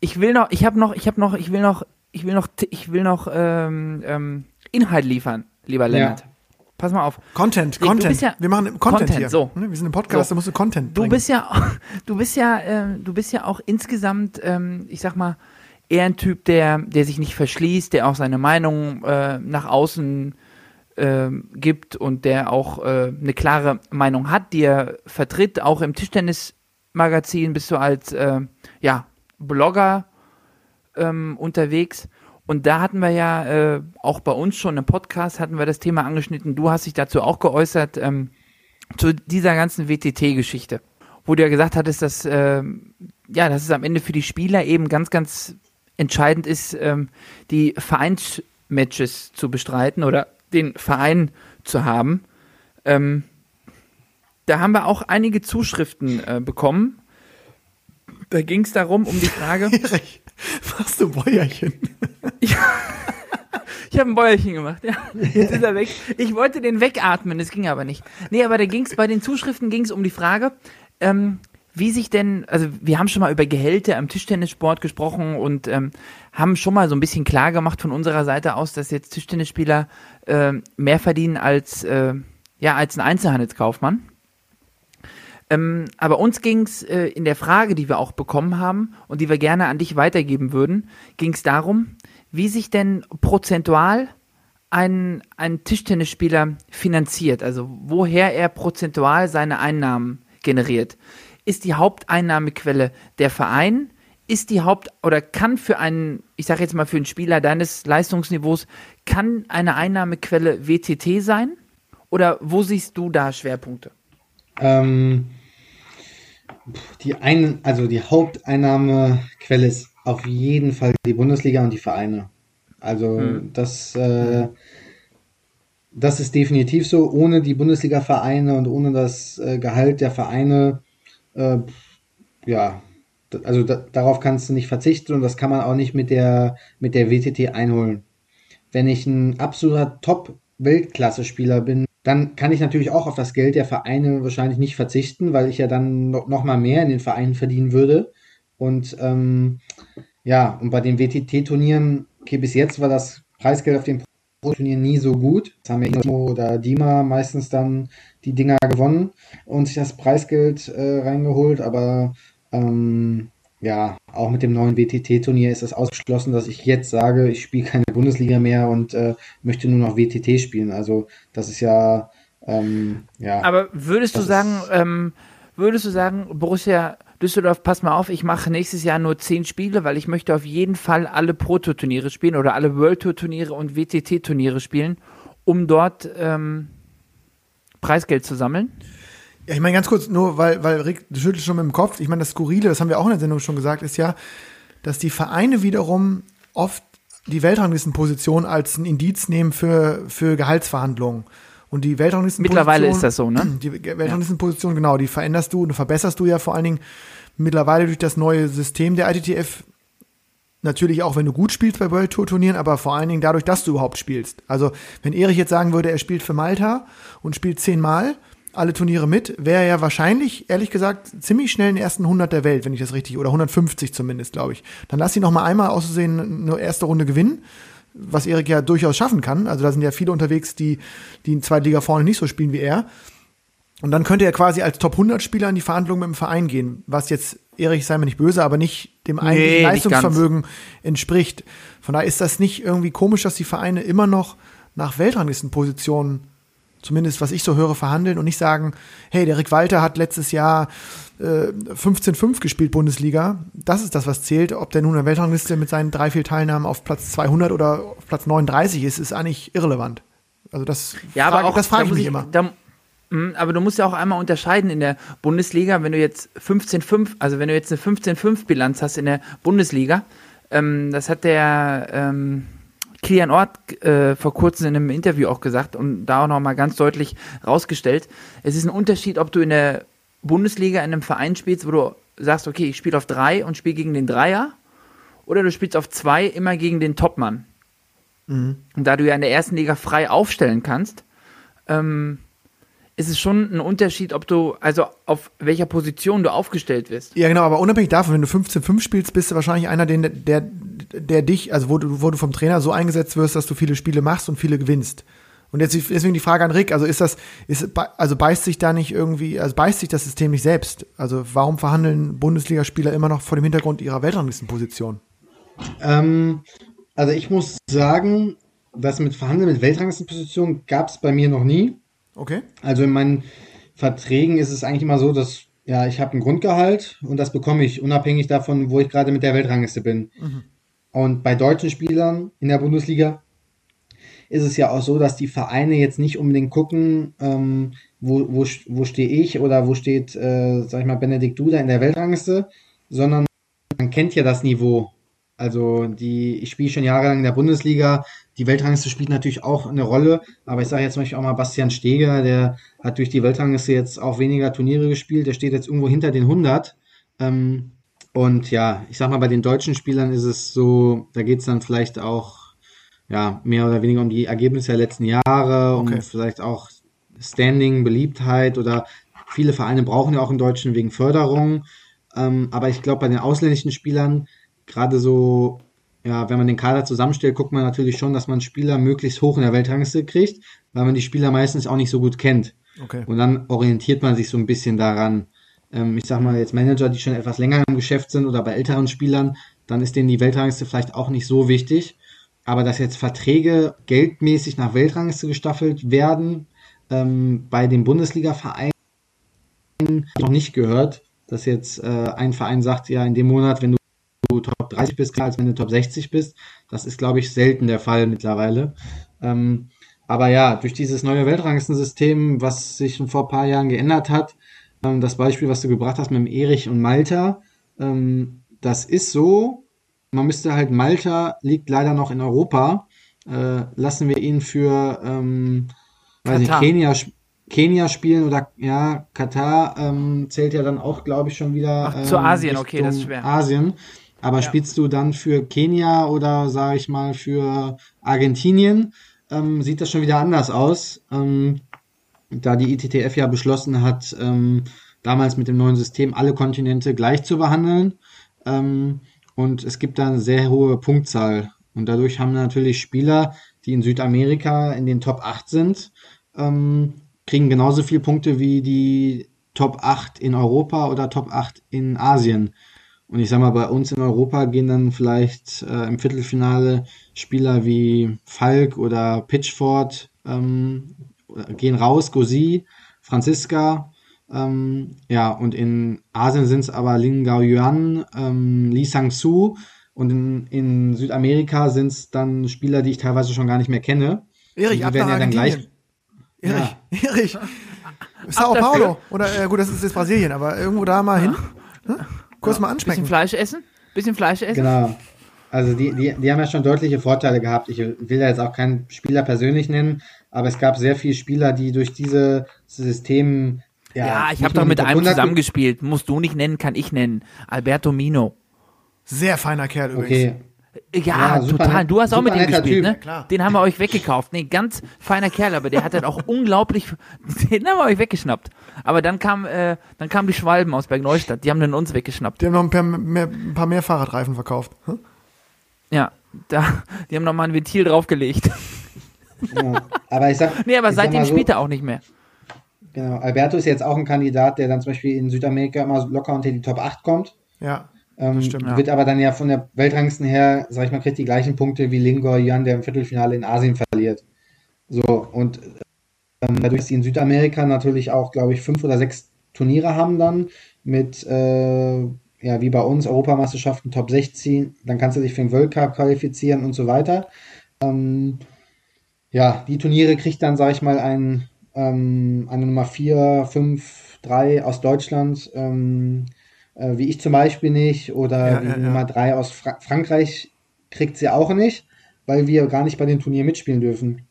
Ich will noch, ich habe noch, ich habe noch, ich will noch, ich will noch, ich will noch ähm, ähm, Inhalt liefern, lieber Lennart. Pass mal auf. Content, du Content. ja- Wir machen Content, Content, hier. so. Ne, Wir sind im Podcast, So. da musst du Content Du bringen. bist ja, du bist ja, ähm, du bist ja auch insgesamt, ähm, ich sag mal, eher ein Typ, der, der sich nicht verschließt, der auch seine Meinung äh, nach außen ähm, gibt und der auch äh, eine klare Meinung hat, die er vertritt. Auch im Tischtennismagazin bist du als äh, ja, Blogger ähm, unterwegs. Und da hatten wir ja äh, auch bei uns schon im Podcast hatten wir das Thema angeschnitten. Du hast dich dazu auch geäußert ähm, zu dieser ganzen WTT-Geschichte, wo du ja gesagt hattest, dass ähm, ja, dass es am Ende für die Spieler eben ganz, ganz entscheidend ist, ähm, die Vereinsmatches zu bestreiten oder den Verein zu haben. Ähm, da haben wir auch einige Zuschriften äh, bekommen. Da ging es darum, um die Frage. Machst du Bäuerchen? Ich habe ein Bäuerchen gemacht, ja. Jetzt ist er weg. Ich wollte den wegatmen, das ging aber nicht. Nee, aber da ging es bei den Zuschriften ging es um die Frage, ähm, wie sich denn, also wir haben schon mal über Gehälter im Tischtennissport gesprochen und ähm, haben schon mal so ein bisschen klar gemacht von unserer Seite aus, dass jetzt Tischtennisspieler äh, mehr verdienen als, äh, ja, als ein Einzelhandelskaufmann. Ähm, aber uns ging es äh, in der Frage, die wir auch bekommen haben und die wir gerne an dich weitergeben würden, ging es darum, wie sich denn prozentual ein, ein Tischtennisspieler finanziert, also woher er prozentual seine Einnahmen generiert. Ist die Haupteinnahmequelle der Verein? Ist die Haupt- oder kann für einen, ich sage jetzt mal für einen Spieler deines Leistungsniveaus, kann eine Einnahmequelle WTT sein? Oder wo siehst du da Schwerpunkte? Ähm, die ein, also die Haupteinnahmequelle ist auf jeden Fall die Bundesliga und die Vereine. Also das, äh, das ist definitiv so. Ohne die Bundesliga-Vereine und ohne das äh, Gehalt der Vereine, äh, ja, also da, darauf kannst du nicht verzichten und das kann man auch nicht mit der mit der WTT einholen. Wenn ich ein absoluter Top-Weltklasse-Spieler bin, dann kann ich natürlich auch auf das Geld der Vereine wahrscheinlich nicht verzichten, weil ich ja dann noch, noch mal mehr in den Vereinen verdienen würde. Und ähm, ja, und bei den WTT-Turnieren, okay, bis jetzt war das Preisgeld auf den Pro-Turnieren nie so gut. Das haben ja Ingo oder Dima meistens dann die Dinger gewonnen und sich das Preisgeld äh, reingeholt. Aber ähm, ja, auch mit dem neuen WTT-Turnier ist es ausgeschlossen, dass ich jetzt sage, ich spiele keine Bundesliga mehr und äh, möchte nur noch WTT spielen. Also das ist ja, ähm, ja. Aber würdest du sagen, ähm, würdest du sagen, Borussia Düsseldorf, pass mal auf, ich mache nächstes Jahr nur zehn Spiele, weil ich möchte auf jeden Fall alle Pro-Tour-Turniere spielen oder alle World Tour-Turniere und WTT-Turniere spielen, um dort ähm, Preisgeld zu sammeln? Ja, ich meine ganz kurz, nur weil, weil Rick, du schüttelst schon mit dem Kopf. Ich meine, das Skurrile, das haben wir auch in der Sendung schon gesagt, ist ja, dass die Vereine wiederum oft die Weltranglistenposition als ein Indiz nehmen für, für Gehaltsverhandlungen. Und die Weltranglistenposition. Mittlerweile ist das so, ne? Die Weltranglistenposition, genau, die veränderst du und verbesserst du ja vor allen Dingen mittlerweile durch das neue System der ITTF. Natürlich auch, wenn du gut spielst bei World Tour Turnieren, aber vor allen Dingen dadurch, dass du überhaupt spielst. Also, wenn Erich jetzt sagen würde, er spielt für Malta und spielt zehnmal alle Turniere mit, wäre er wahrscheinlich, ehrlich gesagt, ziemlich schnell in den ersten 100 der Welt, wenn ich das richtig, oder 150 zumindest, glaube ich. Dann lass ihn noch mal einmal auszusehen eine erste Runde gewinnen, was Erik ja durchaus schaffen kann. Also da sind ja viele unterwegs, die, die in zweiter Liga vorne nicht so spielen wie er. Und dann könnte er quasi als Top 100 Spieler in die Verhandlungen mit dem Verein gehen, was jetzt, Erich, sei mir nicht böse, aber nicht dem eigentlichen Nee, Leistungsvermögen entspricht. Von daher ist das nicht irgendwie komisch, dass die Vereine immer noch nach Weltranglistenpositionen, zumindest was ich so höre, verhandeln und nicht sagen, hey, der Rick Walter hat letztes Jahr äh, 15-5 gespielt Bundesliga. Das ist das, was zählt. Ob der nun in der Weltrangliste mit seinen drei, vier Teilnahmen auf Platz 200 oder auf Platz 39 ist, ist eigentlich irrelevant. Also das, Ja, aber frage- auch, das frage ich mich immer. Da, aber du musst ja auch einmal unterscheiden in der Bundesliga, wenn du jetzt 15-5, also wenn du jetzt eine 15-5-Bilanz hast in der Bundesliga, ähm, das hat der ähm, Kilian Ort äh, vor kurzem in einem Interview auch gesagt und da auch nochmal ganz deutlich rausgestellt. Es ist ein Unterschied, ob du in der Bundesliga in einem Verein spielst, wo du sagst, okay, ich spiele auf drei und spiele gegen den Dreier, oder du spielst auf zwei immer gegen den Topmann. Und da du ja in der ersten Liga frei aufstellen kannst, ähm, ist es schon ein Unterschied, ob du, also auf welcher Position du aufgestellt wirst. Ja, genau, aber unabhängig davon, wenn du 15-5 spielst, bist du wahrscheinlich einer, den, der, der dich, also wo du, wo du vom Trainer so eingesetzt wirst, dass du viele Spiele machst und viele gewinnst. Und jetzt deswegen die Frage an Rick, also ist das, ist, also beißt sich da nicht irgendwie, also beißt sich das System nicht selbst? Also warum verhandeln Bundesligaspieler immer noch vor dem Hintergrund ihrer Weltranglistenposition? Ähm, also ich muss sagen, das mit Verhandeln mit Weltranglistenpositionen gab es bei mir noch nie. Okay? Also in meinen Verträgen ist es eigentlich immer so, dass ja, ich habe ein Grundgehalt und das bekomme ich unabhängig davon, wo ich gerade mit der Weltrangliste bin. Und bei deutschen Spielern in der Bundesliga ist es ja auch so, dass die Vereine jetzt nicht unbedingt gucken, ähm, wo, wo, wo stehe ich oder wo steht, äh, sag ich mal, Benedikt Duda in der Weltrangliste, sondern man kennt ja das Niveau. Also die, ich spiele schon jahrelang in der Bundesliga. Die Weltrangliste spielt natürlich auch eine Rolle, aber ich sage jetzt zum Beispiel auch mal Bastian Steger, der hat durch die Weltrangliste jetzt auch weniger Turniere gespielt. Der steht jetzt irgendwo hinter den 100. Ähm, und ja, ich sag mal, bei den deutschen Spielern ist es so, da geht es dann vielleicht auch ja, mehr oder weniger um die Ergebnisse der letzten Jahre, um Okay. vielleicht auch Standing, Beliebtheit oder viele Vereine brauchen ja auch einen Deutschen wegen Förderung. Ähm, aber ich glaube, bei den ausländischen Spielern, gerade so, ja, wenn man den Kader zusammenstellt, guckt man natürlich schon, dass man Spieler möglichst hoch in der Weltrangliste kriegt, weil man die Spieler meistens auch nicht so gut kennt. Okay. Und dann orientiert man sich so ein bisschen daran. Ähm, ich sag mal, jetzt Manager, die schon etwas länger im Geschäft sind oder bei älteren Spielern, dann ist denen die Weltrangliste vielleicht auch nicht so wichtig. Aber dass jetzt Verträge geldmäßig nach Weltrangliste gestaffelt werden, ähm, bei den Bundesliga-Vereinen noch nicht gehört, dass jetzt äh, ein Verein sagt, ja, in dem Monat, wenn du Top 30 bist, als wenn du Top 60 bist. Das ist, glaube ich, selten der Fall mittlerweile. Ähm, aber ja, durch dieses neue Weltranglistensystem, was sich vor ein paar Jahren geändert hat, ähm, das Beispiel, was du gebracht hast mit dem Erich und Malta, ähm, das ist so. Man müsste halt, Malta liegt leider noch in Europa. Äh, lassen wir ihn für, ähm, weiß nicht. Kenia, Kenia spielen oder ja, Katar ähm, zählt ja dann auch, glaube ich, schon wieder. Ach, zu ähm, Asien, okay, das ist schwer. Asien. Aber spielst du dann für Kenia oder sage ich mal für Argentinien, ähm, sieht das schon wieder anders aus. Ähm, da die ITTF ja beschlossen hat, ähm, damals mit dem neuen System alle Kontinente gleich zu behandeln. Ähm, und es gibt da eine sehr hohe Punktzahl. Und dadurch haben natürlich Spieler, die in Südamerika in den Top 8 sind, ähm, kriegen genauso viele Punkte wie die Top 8 in Europa oder Top 8 in Asien. Und ich sag mal, bei uns in Europa gehen dann vielleicht äh, im Viertelfinale Spieler wie Falk oder Pitchford ähm, gehen raus, Gosi, Franziska. Ähm, ja, und in Asien sind es aber Lin Gao Yuan, ähm, Lee Sang-Soo. Und in, in Südamerika sind es dann Spieler, die ich teilweise schon gar nicht mehr kenne. Erich, Die ab werden ja dann Argentinien. Erich, Erich. Sao. Paulo. Oder, äh, gut, das ist jetzt Brasilien, aber irgendwo da mal hin. Ne? Kurz mal Bisschen anschmecken. Fleisch essen? Bisschen Fleisch essen? Genau. Also die, die, die haben ja schon deutliche Vorteile gehabt. Ich will da jetzt auch keinen Spieler persönlich nennen, aber es gab sehr viele Spieler, die durch diese System ja, Ja, ich habe doch mit einem 100 zusammengespielt. Musst du nicht nennen, kann ich nennen. Alberto Mino. Sehr feiner Kerl übrigens. Okay. Ja, Ja, total. Du hast auch mit dem gespielt, Typ. ne? Klar. Den haben wir euch weggekauft. Nee, ganz feiner Kerl, aber der hat halt auch unglaublich, den haben wir euch weggeschnappt. Aber dann kam, äh, dann kamen die Schwalben aus Bergneustadt, die haben dann uns weggeschnappt. Die haben noch ein paar mehr, ein paar mehr Fahrradreifen verkauft. Hm? Ja, da, die haben nochmal ein Ventil draufgelegt. Ja. Aber ich sag, Nee, aber seitdem mal so, spielt er auch nicht mehr. Genau. Alberto ist jetzt auch ein Kandidat, der dann zum Beispiel in Südamerika immer locker unter die Top 8 kommt. Ja, Ähm, stimmt, ja. Wird aber dann ja von der Weltranglisten her, sag ich mal, kriegt die gleichen Punkte wie Lingor Jan, der im Viertelfinale in Asien verliert. So, und ähm, dadurch, dass sie in Südamerika natürlich auch, glaube ich, fünf oder sechs Turniere haben dann mit, äh, ja, wie bei uns, Europameisterschaften Top 16, dann kannst du dich für den World Cup qualifizieren und so weiter. Ähm, ja, die Turniere kriegt dann, sag ich mal, ein, ähm, eine Nummer 4, 5, 3 aus Deutschland, ähm, äh, wie ich zum Beispiel nicht, oder Ja, die ja. Nummer 3 aus Fra Frankreich kriegt sie auch nicht, weil wir gar nicht bei den Turnieren mitspielen dürfen.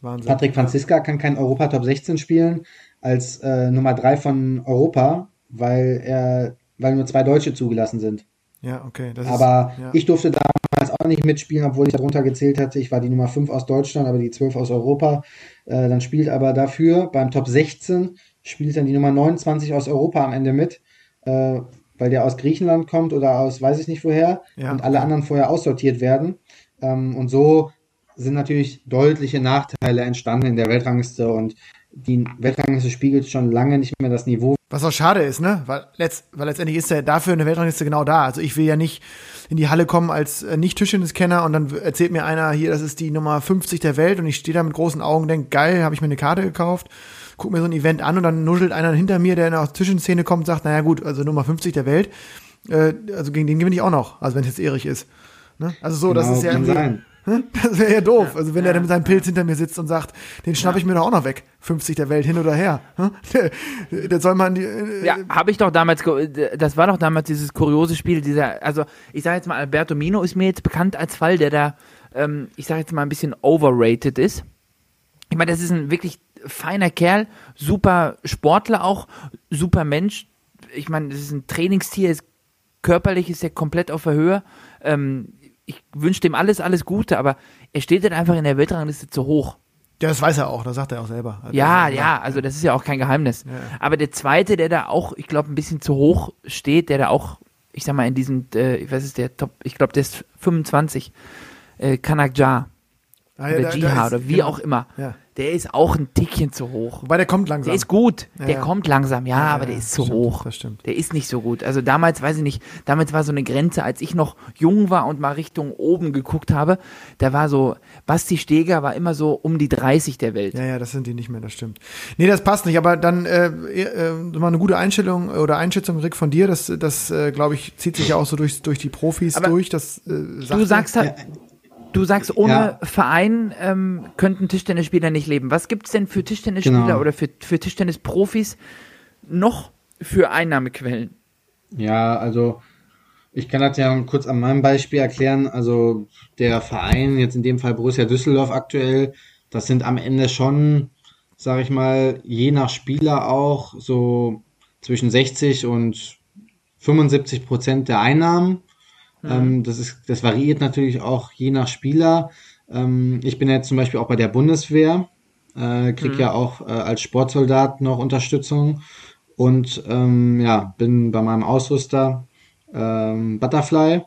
Wahnsinn. Patrick Franziska kann kein Europa Top 16 spielen als äh, Nummer 3 von Europa, weil er, weil nur zwei Deutsche zugelassen sind. Ja, okay. Aber ist, ja. ich durfte damals auch nicht mitspielen, obwohl ich darunter gezählt hatte. Ich war die Nummer 5 aus Deutschland, aber die 12 aus Europa. Äh, dann spielt aber dafür beim Top 16 spielt dann die Nummer 29 aus Europa am Ende mit, äh, weil der aus Griechenland kommt oder aus weiß ich nicht woher Ja. und alle anderen vorher aussortiert werden. Ähm, und so sind natürlich deutliche Nachteile entstanden in der Weltrangliste und die Weltrangliste spiegelt schon lange nicht mehr das Niveau Was auch schade ist, ne? Weil, letzt, weil letztendlich ist ja dafür eine Weltrangliste genau da. Also ich will ja nicht in die Halle kommen als äh, nicht Tischtenniskenner und dann erzählt mir einer hier, das ist die Nummer 50 der Welt und ich stehe da mit großen Augen und denke, geil, habe ich mir eine Karte gekauft, guck mir so ein Event an und dann nuschelt einer hinter mir, der aus der Tischtennisszene kommt und sagt, naja gut, also Nummer 50 der Welt, äh, also gegen den gewinne ich auch noch, also wenn es jetzt Erich ist. Ne? Also so, das Genau, ist ja sein. Das wäre ja doof. Also wenn er dann mit seinem Pilz hinter mir sitzt und sagt, den schnapp ich mir doch auch noch weg. 50 der Welt hin oder her. Hm? Der soll man die. äh, Ja, habe ich doch damals, das war doch damals dieses kuriose Spiel, dieser, also ich sage jetzt mal, Alberto Mino ist mir jetzt bekannt als Fall, der da, ähm, ich sage jetzt mal ein bisschen overrated ist. Ich meine, das ist ein wirklich feiner Kerl, super Sportler auch, super Mensch. Ich meine, das ist ein Trainingstier, ist körperlich ist er komplett auf der Höhe. Ähm, ich wünsche dem alles, alles Gute, aber er steht halt einfach in der Weltrangliste zu hoch. Ja, das weiß er auch, das sagt er auch selber. Also, Ja, ja, also das ist ja auch kein Geheimnis. Aber der zweite, der da auch, ich glaube, ein bisschen zu hoch steht, der da auch, ich sag mal, in diesem, äh, was ist der Top, ich glaube, der ist 25, äh, Kanakja Ah, ja, oder da- ist- oder wie genau. auch immer. Ja. Der ist auch ein Tickchen zu hoch. Wobei der kommt langsam. Der ist gut, Ja, der kommt langsam, ja, aber der ist zu stimmt, hoch. das stimmt. Der ist nicht so gut. Also damals, weiß ich nicht, damals war so eine Grenze, als ich noch jung war und mal Richtung oben geguckt habe, da war so, Basti Steger war immer so um die 30 der Welt. Ja, ja, das sind die nicht mehr, das stimmt. Nee, das passt nicht, aber dann äh, äh, mal eine gute Einstellung oder Einschätzung, Rick, von dir. Das, das äh, glaube ich, zieht sich ja auch so durch, durch die Profis Aber durch. Das, äh, sagt Du sagst halt, du sagst, ohne Ja. Verein ähm, könnten Tischtennisspieler nicht leben. Was gibt's denn für Tischtennisspieler Genau. oder für, für Tischtennisprofis noch für Einnahmequellen? Ja, also ich kann das ja kurz an meinem Beispiel erklären. Also der Verein, jetzt in dem Fall Borussia Düsseldorf aktuell, das sind am Ende schon, sage ich mal, je nach Spieler auch so zwischen 60 und 75 Prozent der Einnahmen. Ähm, das ist, das variiert natürlich auch je nach Spieler. Ähm, ich bin jetzt zum Beispiel auch bei der Bundeswehr, äh, krieg ja auch äh, als Sportsoldat noch Unterstützung und ähm, ja, bin bei meinem Ausrüster ähm, Butterfly.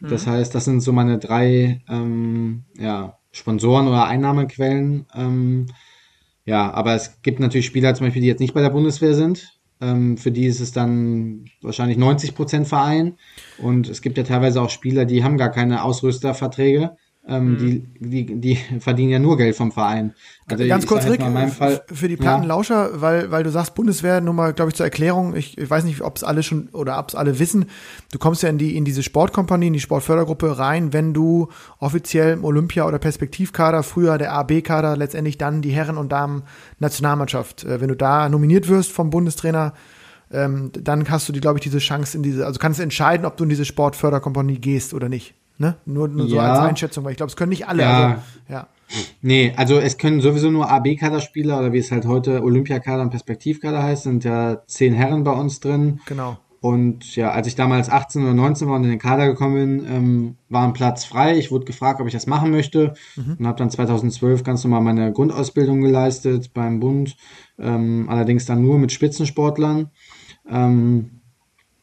Das heißt, das sind so meine drei ähm, ja, Sponsoren oder Einnahmequellen. Ähm, ja, aber es gibt natürlich Spieler zum Beispiel, die jetzt nicht bei der Bundeswehr sind. Ähm, für die ist es dann wahrscheinlich 90 Prozent Verein. Und es gibt ja teilweise auch Spieler, die haben gar keine Ausrüsterverträge. Ähm, die, die, die verdienen ja nur Geld vom Verein. Also Ganz kurz, Rick, für die Ja. Plattenlauscher, weil, weil du sagst Bundeswehr, nur mal, glaube ich, zur Erklärung, ich, ich weiß nicht, ob es alle schon oder ob es alle wissen, du kommst ja in die in diese Sportkompanie, in die Sportfördergruppe rein, wenn du offiziell im Olympia- oder Perspektivkader, früher der AB-Kader, letztendlich dann die Herren- und Damen-Nationalmannschaft, äh, wenn du da nominiert wirst vom Bundestrainer, ähm, dann hast du die, glaube ich, diese Chance in diese, also kannst du entscheiden, ob du in diese Sportförderkompanie gehst oder nicht. Ne? Nur, nur so Ja. als Einschätzung, weil ich glaube, es können nicht alle. Ja. Also, ja. Nee, also es können sowieso nur AB-Kaderspieler oder wie es halt heute Olympiakader und Perspektivkader heißt, sind ja zehn Herren bei uns drin. Genau. Und ja, als ich damals 18 oder 19 war und in den Kader gekommen bin, ähm, war ein Platz frei. Ich wurde gefragt, ob ich das machen möchte mhm. und habe dann 2012 ganz normal meine Grundausbildung geleistet beim Bund, ähm, allerdings dann nur mit Spitzensportlern. Ähm,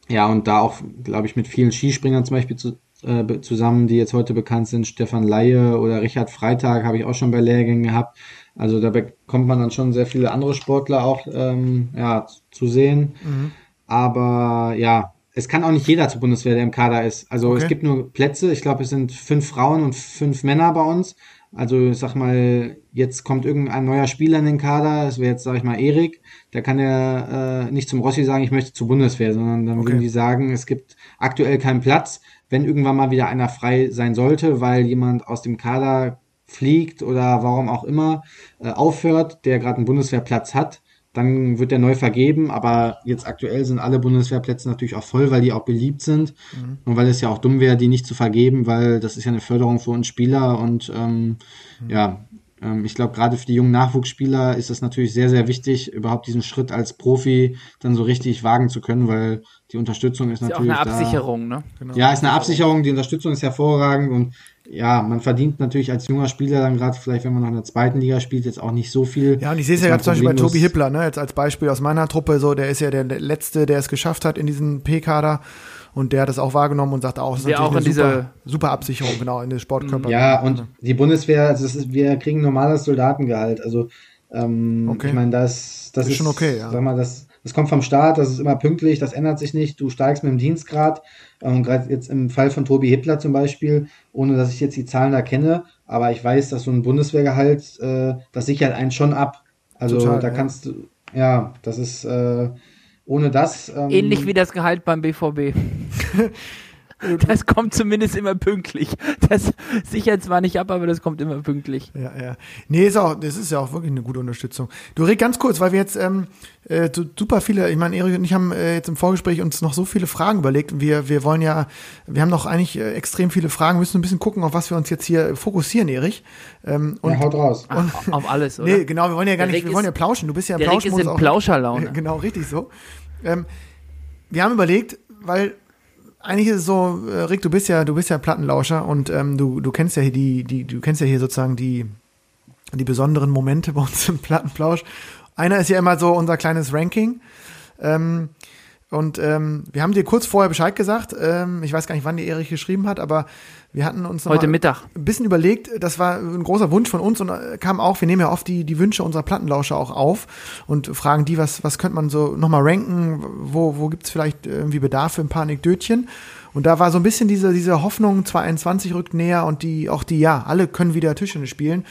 ja, und da auch, glaube ich, mit vielen Skispringern zum Beispiel zu, äh, zusammen, die jetzt heute bekannt sind, Stefan Laie oder Richard Freitag habe ich auch schon bei Lehrgängen gehabt. Also da bekommt man dann schon sehr viele andere Sportler auch ähm, ja, zu sehen. Mhm. Aber ja, es kann auch nicht jeder zur Bundeswehr, der im Kader ist. Also okay. es gibt nur Plätze. Ich glaube, es sind fünf Frauen und fünf Männer bei uns. Also ich sag mal, jetzt kommt irgendein neuer Spieler in den Kader, das wäre jetzt, sag ich mal, Erik, der kann ja äh, nicht zum Rossi sagen, ich möchte zur Bundeswehr, sondern dann okay. würden die sagen, es gibt aktuell keinen Platz, wenn irgendwann mal wieder einer frei sein sollte, weil jemand aus dem Kader fliegt oder warum auch immer äh, aufhört, der gerade einen Bundeswehrplatz hat, dann wird der neu vergeben. Aber jetzt aktuell sind alle Bundeswehrplätze natürlich auch voll, weil die auch beliebt sind mhm. und weil es ja auch dumm wäre, die nicht zu vergeben, weil das ist ja eine Förderung für uns Spieler und ähm, mhm. ja, ähm, ich glaube, gerade für die jungen Nachwuchsspieler ist es natürlich sehr, sehr wichtig, überhaupt diesen Schritt als Profi dann so richtig wagen zu können, weil die Unterstützung ist, ist natürlich. Ist auch eine Absicherung, da. ne? Genau. Ja, ist eine Absicherung, die Unterstützung ist hervorragend und ja, man verdient natürlich als junger Spieler dann gerade vielleicht, wenn man noch in der zweiten Liga spielt, jetzt auch nicht so viel. Ja, und ich sehe es ja gerade zum Beispiel bei Tobi Hippler, ne, jetzt als Beispiel aus meiner Truppe, so, der ist ja der Letzte, der es geschafft hat in diesem P-Kader. Und der hat es auch wahrgenommen und sagt auch, es ist ja, auch eine super, super Absicherung, genau, in den Sportkörper. Ja, und die Bundeswehr, also ist, wir kriegen normales Soldatengehalt. Also, ähm, okay. ich meine, das, das ist, ist schon okay, ja. Sag mal, das, das kommt vom Staat, das ist immer pünktlich, das ändert sich nicht. Du steigst mit dem Dienstgrad. Und gerade jetzt im Fall von Tobi Hippler zum Beispiel, ohne dass ich jetzt die Zahlen da kenne, aber ich weiß, dass so ein Bundeswehrgehalt, äh, das sichert einen schon ab. Also Total, da kannst du, ja, das ist, äh, ohne das. Ähm, Ähnlich wie das Gehalt beim BVB. Das kommt zumindest immer pünktlich. Das sichert zwar nicht ab, aber das kommt immer pünktlich. Ja, ja. Nee, ist auch, das ist ja auch wirklich eine gute Unterstützung. Du red ganz kurz, weil wir jetzt ähm, äh, super viele, ich meine, Erik und ich haben äh, jetzt im Vorgespräch uns noch so viele Fragen überlegt wir, wir wollen ja, wir haben noch eigentlich äh, extrem viele Fragen, müssen ein bisschen gucken, auf was wir uns jetzt hier fokussieren, Erich. Ähm, und, ja, haut raus. Und, Ach, auf alles, oder? Nee, genau, wir wollen ja gar nicht, wir wollen ja plauschen. Du bist ja im Plauschmodus. ist in Plauscherlaune. Genau, richtig so. Ähm, wir haben überlegt, weil eigentlich ist es so, äh, Rick, du bist ja, du bist ja Plattenlauscher und ähm, du, du kennst ja hier die, die, du kennst ja hier sozusagen die, die besonderen Momente bei uns im Plattenplausch. Einer ist ja immer so unser kleines Ranking. Ähm, und ähm, wir haben dir kurz vorher Bescheid gesagt. Ähm, ich weiß gar nicht, wann die Erich geschrieben hat, aber wir hatten uns heute Mittag ein bisschen überlegt. Das war ein großer Wunsch von uns und äh, kam auch. Wir nehmen ja oft die die Wünsche unserer Plattenlauscher auch auf und fragen die, was was könnte man so nochmal ranken? Wo wo gibt's vielleicht irgendwie Bedarf für ein paar Anekdötchen? Und da war so ein bisschen diese diese Hoffnung. 2021 rückt näher und die auch die ja alle können wieder Tischtennis spielen.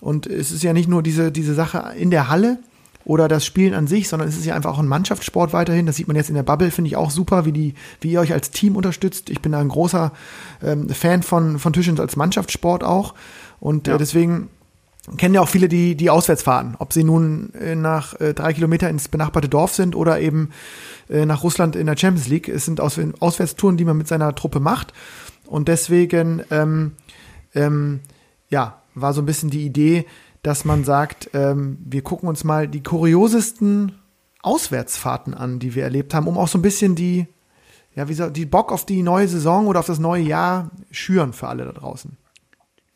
Und es ist ja nicht nur diese diese Sache in der Halle oder das Spielen an sich, sondern es ist ja einfach auch ein Mannschaftssport weiterhin. Das sieht man jetzt in der Bubble, finde ich auch super, wie, die, wie ihr euch als Team unterstützt. Ich bin da ein großer ähm, Fan von, von Tischens als Mannschaftssport auch. Und äh, ja. äh, deswegen kennen ja auch viele die, die Auswärtsfahrten, ob sie nun äh, nach äh, drei Kilometer ins benachbarte Dorf sind oder eben äh, nach Russland in der Champions League. Es sind Aus Auswärtstouren, die man mit seiner Truppe macht. Und deswegen, ähm, ähm, ja, war so ein bisschen die Idee, dass man sagt, ähm, wir gucken uns mal die kuriosesten Auswärtsfahrten an, die wir erlebt haben, um auch so ein bisschen die, ja, wie soll, die Bock auf die neue Saison oder auf das neue Jahr schüren für alle da draußen.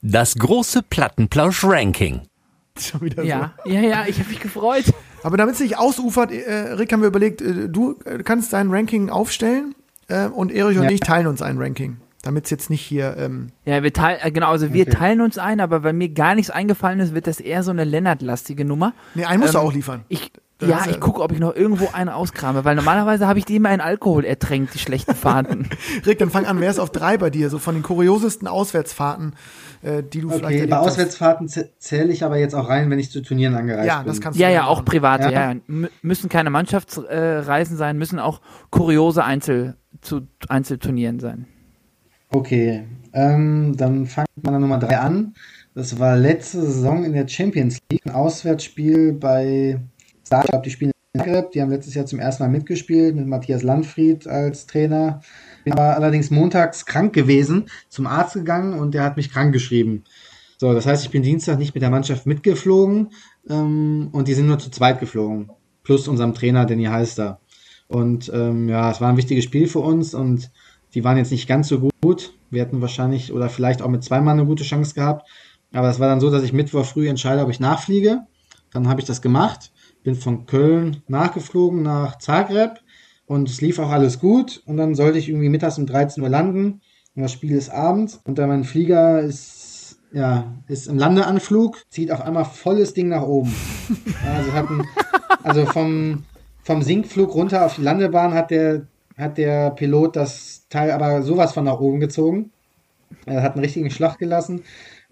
Das große Plattenplausch-Ranking. Schon wieder ja, so. ja, ja, ich habe mich gefreut. Aber damit es nicht ausufert, äh, Rick, haben wir überlegt, äh, du äh, kannst dein Ranking aufstellen äh, und Erich und ja. ich teilen uns ein Ranking damit es jetzt nicht hier. Ähm ja, wir teilen, äh, genau, also wir okay. teilen uns ein, aber weil mir gar nichts eingefallen ist, wird das eher so eine Lennart-lastige Nummer. Nee, einen musst ähm, du auch liefern. Ich, ja, ich gucke, ob ich noch irgendwo einen auskrame, weil normalerweise habe ich die immer in Alkohol ertränkt, die schlechten Fahrten. Rick, dann fang an, wer ist auf drei bei dir? So von den kuriosesten Auswärtsfahrten, äh, die du okay, vielleicht bei Auswärtsfahrten zähle ich aber jetzt auch rein, wenn ich zu Turnieren angereist ja, bin. Das kannst du ja, ja, auch private, ja. ja. Müssen keine Mannschaftsreisen äh, sein, müssen auch kuriose Einzel zu Einzelturnieren sein. Okay, ähm, dann fangt man an Nummer 3 an. Das war letzte Saison in der Champions League, ein Auswärtsspiel bei Star. Ich glaube, die spielen in Zagreb. Die haben letztes Jahr zum ersten Mal mitgespielt mit Matthias Landfried als Trainer. Ich war allerdings montags krank gewesen, zum Arzt gegangen und der hat mich krank geschrieben. So, das heißt, ich bin Dienstag nicht mit der Mannschaft mitgeflogen ähm, und die sind nur zu zweit geflogen. Plus unserem Trainer, Danny Heister. Und ähm, ja, es war ein wichtiges Spiel für uns und die waren jetzt nicht ganz so gut. Wir hätten wahrscheinlich oder vielleicht auch mit zweimal eine gute Chance gehabt. Aber es war dann so, dass ich Mittwoch früh entscheide, ob ich nachfliege. Dann habe ich das gemacht, bin von Köln nachgeflogen nach Zagreb und es lief auch alles gut. Und dann sollte ich irgendwie mittags um 13 Uhr landen. Und das Spiel ist abends. Und dann mein Flieger ist, ja, ist im Landeanflug, zieht auf einmal volles Ding nach oben. Also, hatten, also vom, vom Sinkflug runter auf die Landebahn hat der, hat der Pilot das Teil aber sowas von nach oben gezogen. Er hat einen richtigen Schlag gelassen.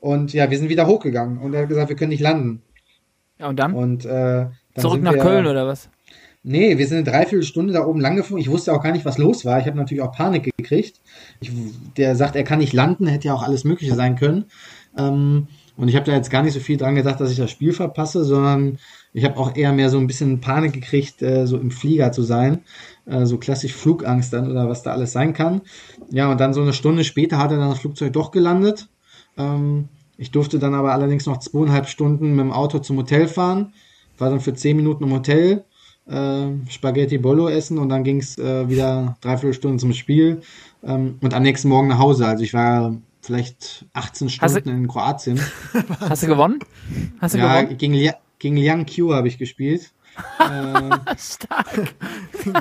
Und ja, wir sind wieder hochgegangen. Und er hat gesagt, wir können nicht landen. Ja, und dann? Und äh, dann Zurück nach wir, Köln oder was? Nee, wir sind eine Dreiviertelstunde da oben lang geflogen. Ich wusste auch gar nicht, was los war. Ich habe natürlich auch Panik gekriegt. Ich, der sagt, er kann nicht landen, hätte ja auch alles Mögliche sein können. Ähm, und ich habe da jetzt gar nicht so viel dran gedacht, dass ich das Spiel verpasse, sondern ich habe auch eher mehr so ein bisschen Panik gekriegt, äh, so im Flieger zu sein. Äh, so klassisch Flugangst dann oder was da alles sein kann. Ja, und dann so eine Stunde später hat er dann das Flugzeug doch gelandet. Ähm, ich durfte dann aber allerdings noch zweieinhalb Stunden mit dem Auto zum Hotel fahren. War dann für zehn Minuten im Hotel, äh, Spaghetti Bollo essen und dann ging es äh, wieder dreiviertel Stunden zum Spiel ähm, und am nächsten Morgen nach Hause. Also ich war vielleicht 18 Hast Stunden in Kroatien. Hast du gewonnen? Hast du Ja, gewonnen? gegen, Lia- gegen Liang Q habe ich gespielt. Äh, Stark.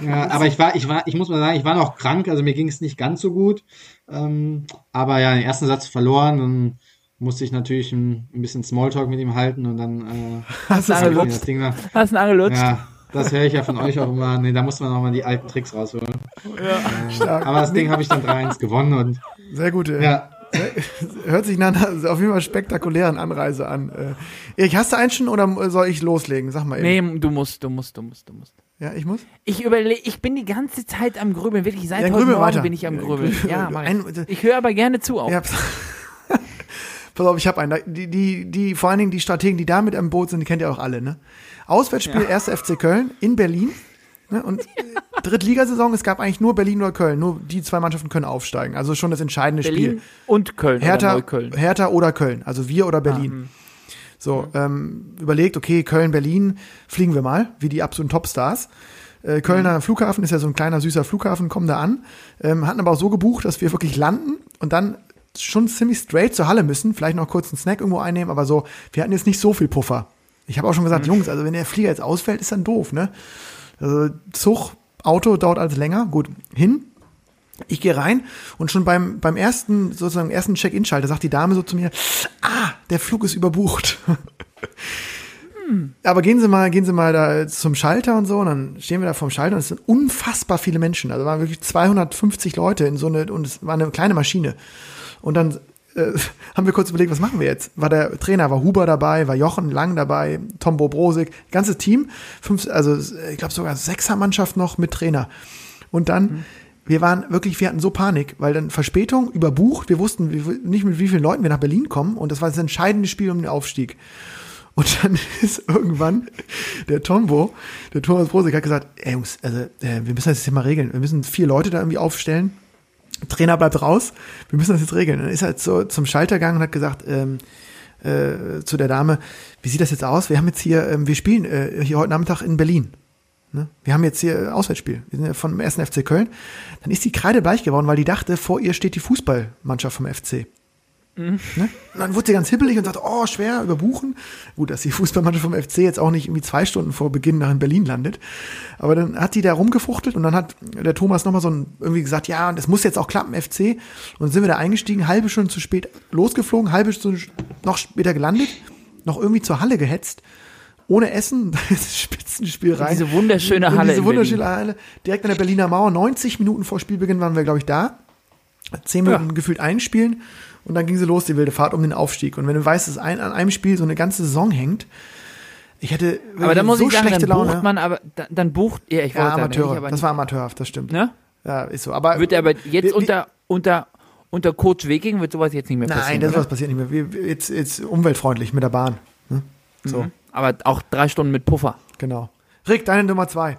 ja, aber ich war, ich war, ich muss mal sagen, ich war noch krank, also mir ging es nicht ganz so gut. Ähm, aber ja, den ersten Satz verloren, dann musste ich natürlich ein, ein bisschen Smalltalk mit ihm halten und dann äh, Hast du das Ding nach, Hast du ihn angelutscht? Ja, das höre ich ja von euch auch immer. Nee, da muss man auch mal die alten Tricks rausholen. stark. Aber das Ding habe ich dann 3-1 gewonnen und Sehr gut. äh, ja, Hört sich nach einer auf jeden Fall spektakulären Anreise an. Äh, Erik, hast du einen schon oder soll ich loslegen? Sag mal eben. Nee, du musst, du musst, du musst, du musst. Ja, ich muss? Ich überlege, ich bin die ganze Zeit am Grübeln, wirklich seit Ja, heute Morgen weiter. bin ich am Ja, Grübeln. grübel. Ja, mach ich. ich höre aber gerne zu auch. Ja, pass, auf, ich habe einen. Die, die, die, vor allen Dingen die Strategen, die da mit am Boot sind, die kennt ihr auch alle, ne? Auswärtsspiel, 1. FC Köln in Berlin. Ne? Und äh, Drittligasaison, es gab eigentlich nur Berlin oder Köln. Nur die zwei Mannschaften können aufsteigen. Also schon das entscheidende Berlin Spiel. und Köln oder Hertha, Neukölln. Hertha oder Köln. Also wir oder Berlin. hm. So, ähm, überlegt, okay, Köln, Berlin, fliegen wir mal, wie die absoluten Topstars. Äh, Kölner Hm. Flughafen ist ja so ein kleiner, süßer Flughafen, kommen da an. Ähm, hatten aber auch so gebucht, dass wir wirklich landen und dann schon ziemlich straight zur Halle müssen, vielleicht noch kurz einen Snack irgendwo einnehmen, aber so, wir hatten jetzt nicht so viel Puffer. Ich habe auch schon gesagt, Hm. Jungs, also wenn der Flieger jetzt ausfällt, ist dann doof, ne? Also Zug, Auto dauert alles länger, gut, hin, ich gehe rein und schon beim, beim ersten, sozusagen ersten Check-In-Schalter sagt die Dame so zu mir, ah, der Flug ist überbucht. Aber gehen Sie mal, gehen Sie mal da zum Schalter und so, und dann stehen wir da vorm Schalter und es sind unfassbar viele Menschen. Also waren wirklich 250 Leute in so eine, und es war eine kleine Maschine. Und dann äh, haben wir kurz überlegt, was machen wir jetzt? War der Trainer, war Huber dabei, war Jochen Lang dabei, Tom Bobrosik, ganzes Team, fünf, also ich glaube sogar Sechsermannschaft noch mit Trainer. Und dann, wir waren wirklich, wir hatten so Panik, weil dann Verspätung, überbucht, wir wussten nicht mit wie vielen Leuten wir nach Berlin kommen und das war das entscheidende Spiel um den Aufstieg. Und dann ist irgendwann der Tombo, der Thomas Brosig, hat gesagt, ey Jungs, also äh, wir müssen das jetzt mal regeln. Wir müssen vier Leute da irgendwie aufstellen. Trainer bleibt raus. Wir müssen das jetzt regeln. Dann ist er so zum Schalter gegangen und hat gesagt ähm, äh, zu der Dame, wie sieht das jetzt aus? Wir haben jetzt hier, ähm, wir spielen äh, hier heute Nachmittag in Berlin. Ne? Wir haben jetzt hier Auswärtsspiel. Wir sind ja vom 1. FC Köln. Dann ist die Kreide bleich geworden, weil die dachte, vor ihr steht die Fußballmannschaft vom FC. Ne? Und dann wurde sie ganz hippelig und sagte, oh, schwer, überbuchen. Gut, dass die Fußballmannschaft vom FC jetzt auch nicht irgendwie zwei Stunden vor Beginn nach in Berlin landet. Aber dann hat die da rumgefuchtelt und dann hat der Thomas nochmal so ein, irgendwie gesagt, ja, und es muss jetzt auch klappen, FC. Und dann sind wir da eingestiegen, halbe Stunde zu spät losgeflogen, halbe Stunde noch später gelandet, noch irgendwie zur Halle gehetzt. Ohne Essen, das Spitzenspiel rein. Diese wunderschöne In Halle Diese in wunderschöne Berlin. Halle. Direkt an der Berliner Mauer. 90 Minuten vor Spielbeginn waren wir, glaube ich, da. Zehn Minuten gefühlt einspielen. Und dann ging sie los, die wilde Fahrt um den Aufstieg. Und wenn du weißt, dass ein, an einem Spiel so eine ganze Saison hängt, ich hätte Aber da muss so ich sagen, schlechte dann Laune. bucht man, aber dann, dann bucht, ja, ich ja, wollte sagen, Amateure. nicht, aber das war amateurhaft, das stimmt. ne? Ja, ist so. Aber Wird aber jetzt wir- unter, unter, unter Coach Weking wird sowas jetzt nicht mehr Nein, passieren. das oder? was passiert nicht mehr. Wir, jetzt, jetzt umweltfreundlich mit der Bahn. Ne? So, Mhm. Aber auch drei Stunden mit Puffer. genau. Rick, deine Nummer zwei.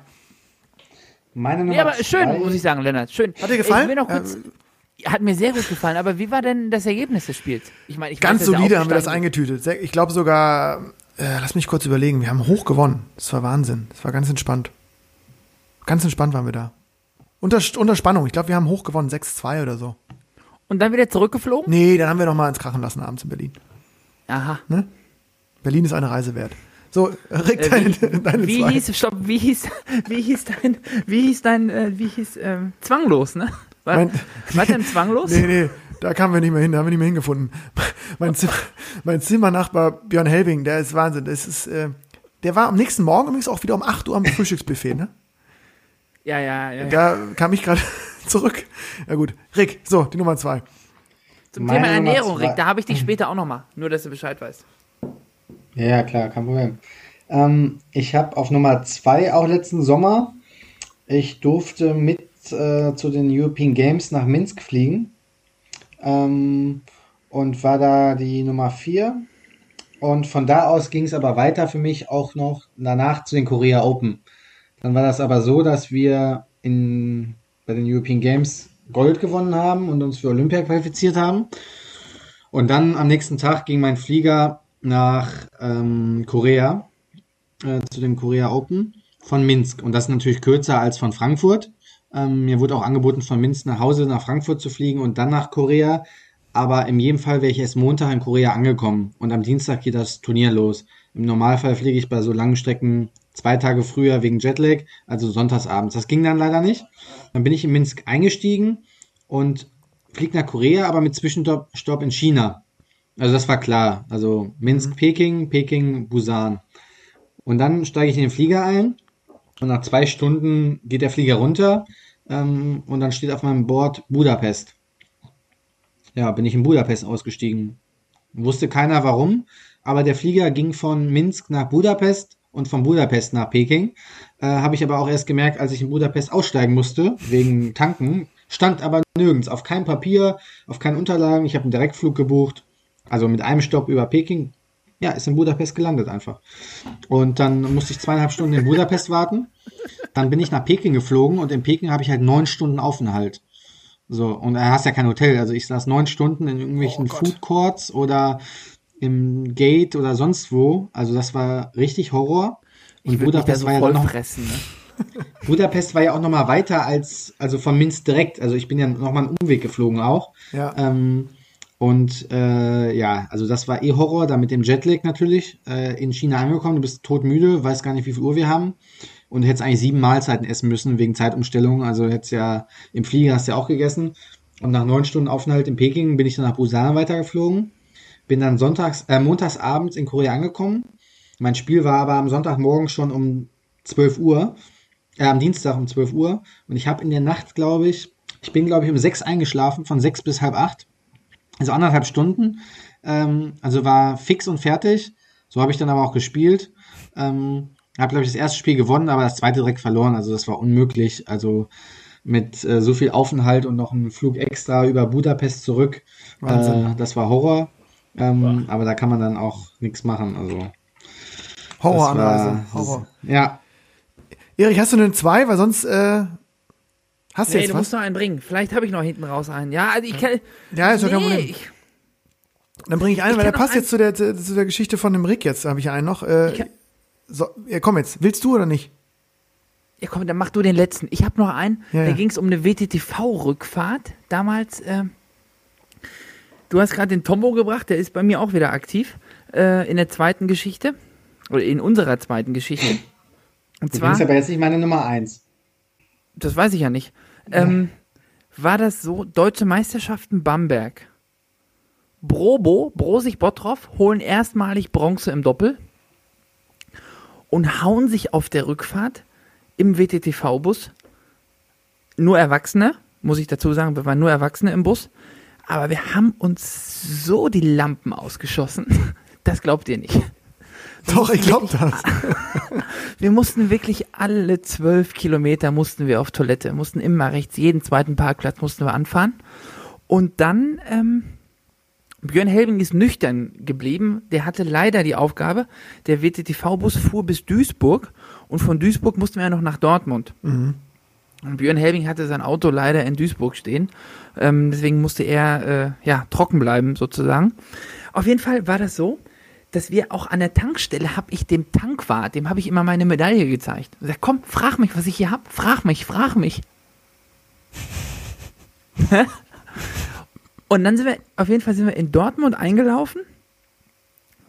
meine Nummer Ja, aber zwei, schön, muss ich sagen, Lennart. Schön. Hat dir gefallen? Ich will noch kurz, hat mir sehr gut gefallen, aber wie war denn das Ergebnis des Spiels? Ich meine, ich Ganz weiß, solide haben wir das eingetütet. Ich glaube sogar, äh, lass mich kurz überlegen, wir haben hoch gewonnen. Das war Wahnsinn. Das war ganz entspannt. Ganz entspannt waren wir da. Unter, unter Spannung. Ich glaube, wir haben hoch gewonnen, 6-2 oder so. Und dann wieder zurückgeflogen? Nee, dann haben wir noch mal ins Krachen lassen abends in Berlin. Aha. Berlin ist eine Reise wert. So, Rick, Äh, deine, wie, deine wie hieß, stopp, wie hieß, wie hieß dein, wie hieß dein, äh, wie hieß, ähm, zwanglos, ne? War, Mein- war dein zwanglos? Nee, nee, da kamen wir nicht mehr hin, da haben wir nicht mehr hingefunden. Mein, Zimmer, mein Zimmernachbar Björn Helbing, der ist Wahnsinn. Das ist, äh, der war am nächsten Morgen übrigens auch wieder um 8 Uhr am Frühstücksbuffet, ne? Ja, ja, ja. ja. Da kam ich gerade zurück. Ja gut. Rick, so, die Nummer zwei. Zum Meine Thema Nummer Ernährung, zwei- Rick, da habe ich dich später auch nochmal. Nur, dass du Bescheid weißt. Ja, ja, klar, kein Problem. Ähm, ich habe auf Nummer zwei auch letzten Sommer, ich durfte mit äh, zu den European Games nach Minsk fliegen ähm, und war da die Nummer vier. Und von da aus ging es aber weiter für mich auch noch danach zu den Korea Open. Dann war das aber so, dass wir in, bei den European Games Gold gewonnen haben und uns für Olympia qualifiziert haben. Und dann am nächsten Tag ging mein Flieger nach ähm, Korea, äh, zu den Korea Open von Minsk. Und das ist natürlich kürzer als von Frankfurt. Ähm, mir wurde auch angeboten, von Minsk nach Hause nach Frankfurt zu fliegen und dann nach Korea. Aber in jedem Fall wäre ich erst Montag in Korea angekommen und am Dienstag geht das Turnier los. Im Normalfall fliege ich bei so langen Strecken zwei Tage früher wegen Jetlag, also sonntagsabends. Das ging dann leider nicht. Dann bin ich in Minsk eingestiegen und fliege nach Korea, aber mit Zwischenstopp Stopp in China. Also das war klar. Also Minsk, Peking, Peking, Busan. Und dann steige ich in den Flieger ein und nach zwei Stunden geht der Flieger runter ähm, und dann steht auf meinem Board Budapest. Ja, bin ich in Budapest ausgestiegen. Wusste keiner warum, aber der Flieger ging von Minsk nach Budapest und von Budapest nach Peking. Äh, Habe ich aber auch erst gemerkt, als ich in Budapest aussteigen musste, wegen Tanken. Stand aber nirgends, auf keinem Papier, auf keinen Unterlagen. Ich habe einen Direktflug gebucht, also mit einem Stopp über Peking. Ja, ist in Budapest gelandet einfach. Und dann musste ich zweieinhalb Stunden in Budapest warten. Dann bin ich nach Peking geflogen und in Peking habe ich halt neun Stunden Aufenthalt. So, und da hast ja kein Hotel. Also ich saß neun Stunden in irgendwelchen Oh. Food Courts oder im Gate oder sonst wo. Also das war richtig Horror. Und Budapest so war ja dann noch, fressen, ne? Budapest war ja auch noch mal weiter als, also von Minsk direkt. Also ich bin ja noch mal einen Umweg geflogen auch. Ja. Ähm, und äh, ja, also das war eh Horror, da mit dem Jetlag natürlich. Äh, in China angekommen, du bist todmüde, weißt gar nicht, wie viel Uhr wir haben. Und hättest eigentlich sieben Mahlzeiten essen müssen wegen Zeitumstellung. Also hättest ja im Flieger hast ja auch gegessen. Und nach neun Stunden Aufenthalt in Peking bin ich dann nach Busan weitergeflogen. Bin dann sonntags, äh, montags abends in Korea angekommen. Mein Spiel war aber am Sonntagmorgen schon um 12 Uhr. Äh, am Dienstag um 12 Uhr. Und ich habe in der Nacht, glaube ich, ich bin, glaube ich, um sechs eingeschlafen, von sechs bis halb acht. Also anderthalb Stunden. Ähm, also war fix und fertig. So habe ich dann aber auch gespielt. Ähm, habe, glaube ich, das erste Spiel gewonnen, aber das zweite direkt verloren. Also das war unmöglich. Also mit äh, so viel Aufenthalt und noch einem Flug extra über Budapest zurück. Äh, das war Horror. Ähm, aber da kann man dann auch nichts machen. Also Horroranreise. Horror. Ja, Erich, hast du denn zwei? Weil sonst äh, hast du Nee, jetzt du was? musst noch einen bringen. Vielleicht habe ich noch hinten raus einen. Ja, also ich kann. Ja, ist doch kein nee, Problem. ich, Dann bringe ich einen, Ich weil der passt jetzt zu der, zu der Geschichte von dem Rick jetzt. Habe ich einen noch. Äh, Ich so, ja, komm jetzt. Willst du oder nicht? ja, komm, dann mach du den letzten. Ich habe noch einen. Ja, da ja. ging es um eine WTTV-Rückfahrt. Damals. ähm, du hast gerade den Tombo gebracht. Der ist bei mir auch wieder aktiv äh, in der zweiten Geschichte oder in unserer zweiten Geschichte. Und du zwar. bist aber jetzt nicht meine Nummer eins. das weiß ich ja nicht. Ähm, war das so, Deutsche Meisterschaften Bamberg. Brobo, Brosig Bottroff, holen erstmalig Bronze im Doppel und hauen sich auf der Rückfahrt im WTTV-Bus. Nur Erwachsene, muss ich dazu sagen, wir waren nur Erwachsene im Bus. Aber wir haben uns so die Lampen ausgeschossen. Das glaubt ihr nicht. Doch, ich glaube das. Wir mussten wirklich alle zwölf Kilometer mussten wir auf Toilette, mussten immer rechts, jeden zweiten Parkplatz mussten wir anfahren. Und dann, ähm, Björn Helbing ist nüchtern geblieben. Der hatte leider die Aufgabe, der WTTV-Bus fuhr bis Duisburg und von Duisburg mussten wir ja noch nach Dortmund. Und Björn Helbing hatte sein Auto leider in Duisburg stehen. Ähm, deswegen musste er äh, ja, trocken bleiben, sozusagen. Auf jeden Fall war das so, dass wir auch an der Tankstelle, habe ich dem Tankwart, dem habe ich immer meine Medaille gezeigt. Und gesagt, komm, frag mich, was ich hier hab. Frag mich, frag mich. Und dann sind wir, auf jeden Fall sind wir in Dortmund eingelaufen,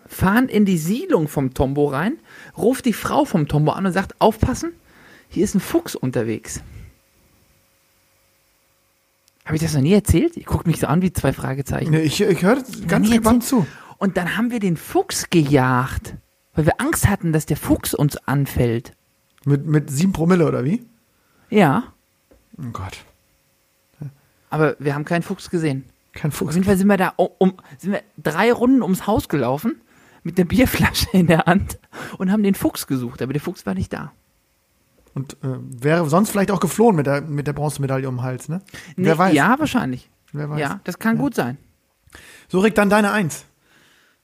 fahren in die Siedlung vom Tombo rein, ruft die Frau vom Tombo an und sagt, aufpassen, hier ist ein Fuchs unterwegs. Habe ich das noch nie erzählt? Ihr guckt mich so an wie zwei Fragezeichen. Nee, ich, ich höre ganz gespannt zu. Und dann haben wir den Fuchs gejagt, weil wir Angst hatten, dass der Fuchs uns anfällt. Mit, mit sieben Promille oder wie? Ja, Oh Gott. aber wir haben keinen Fuchs gesehen. Kein Auf Fuchs. jeden Fall sind wir da um, sind wir drei Runden ums Haus gelaufen mit der Bierflasche in der Hand und haben den Fuchs gesucht, aber der Fuchs war nicht da. Und äh, wäre sonst vielleicht auch geflohen mit der, mit der Bronzemedaille um den Hals, ne? Wer Nee, weiß. Ja, wahrscheinlich. Wer weiß. Ja, das kann gut sein. So, Rick, dann deine Eins.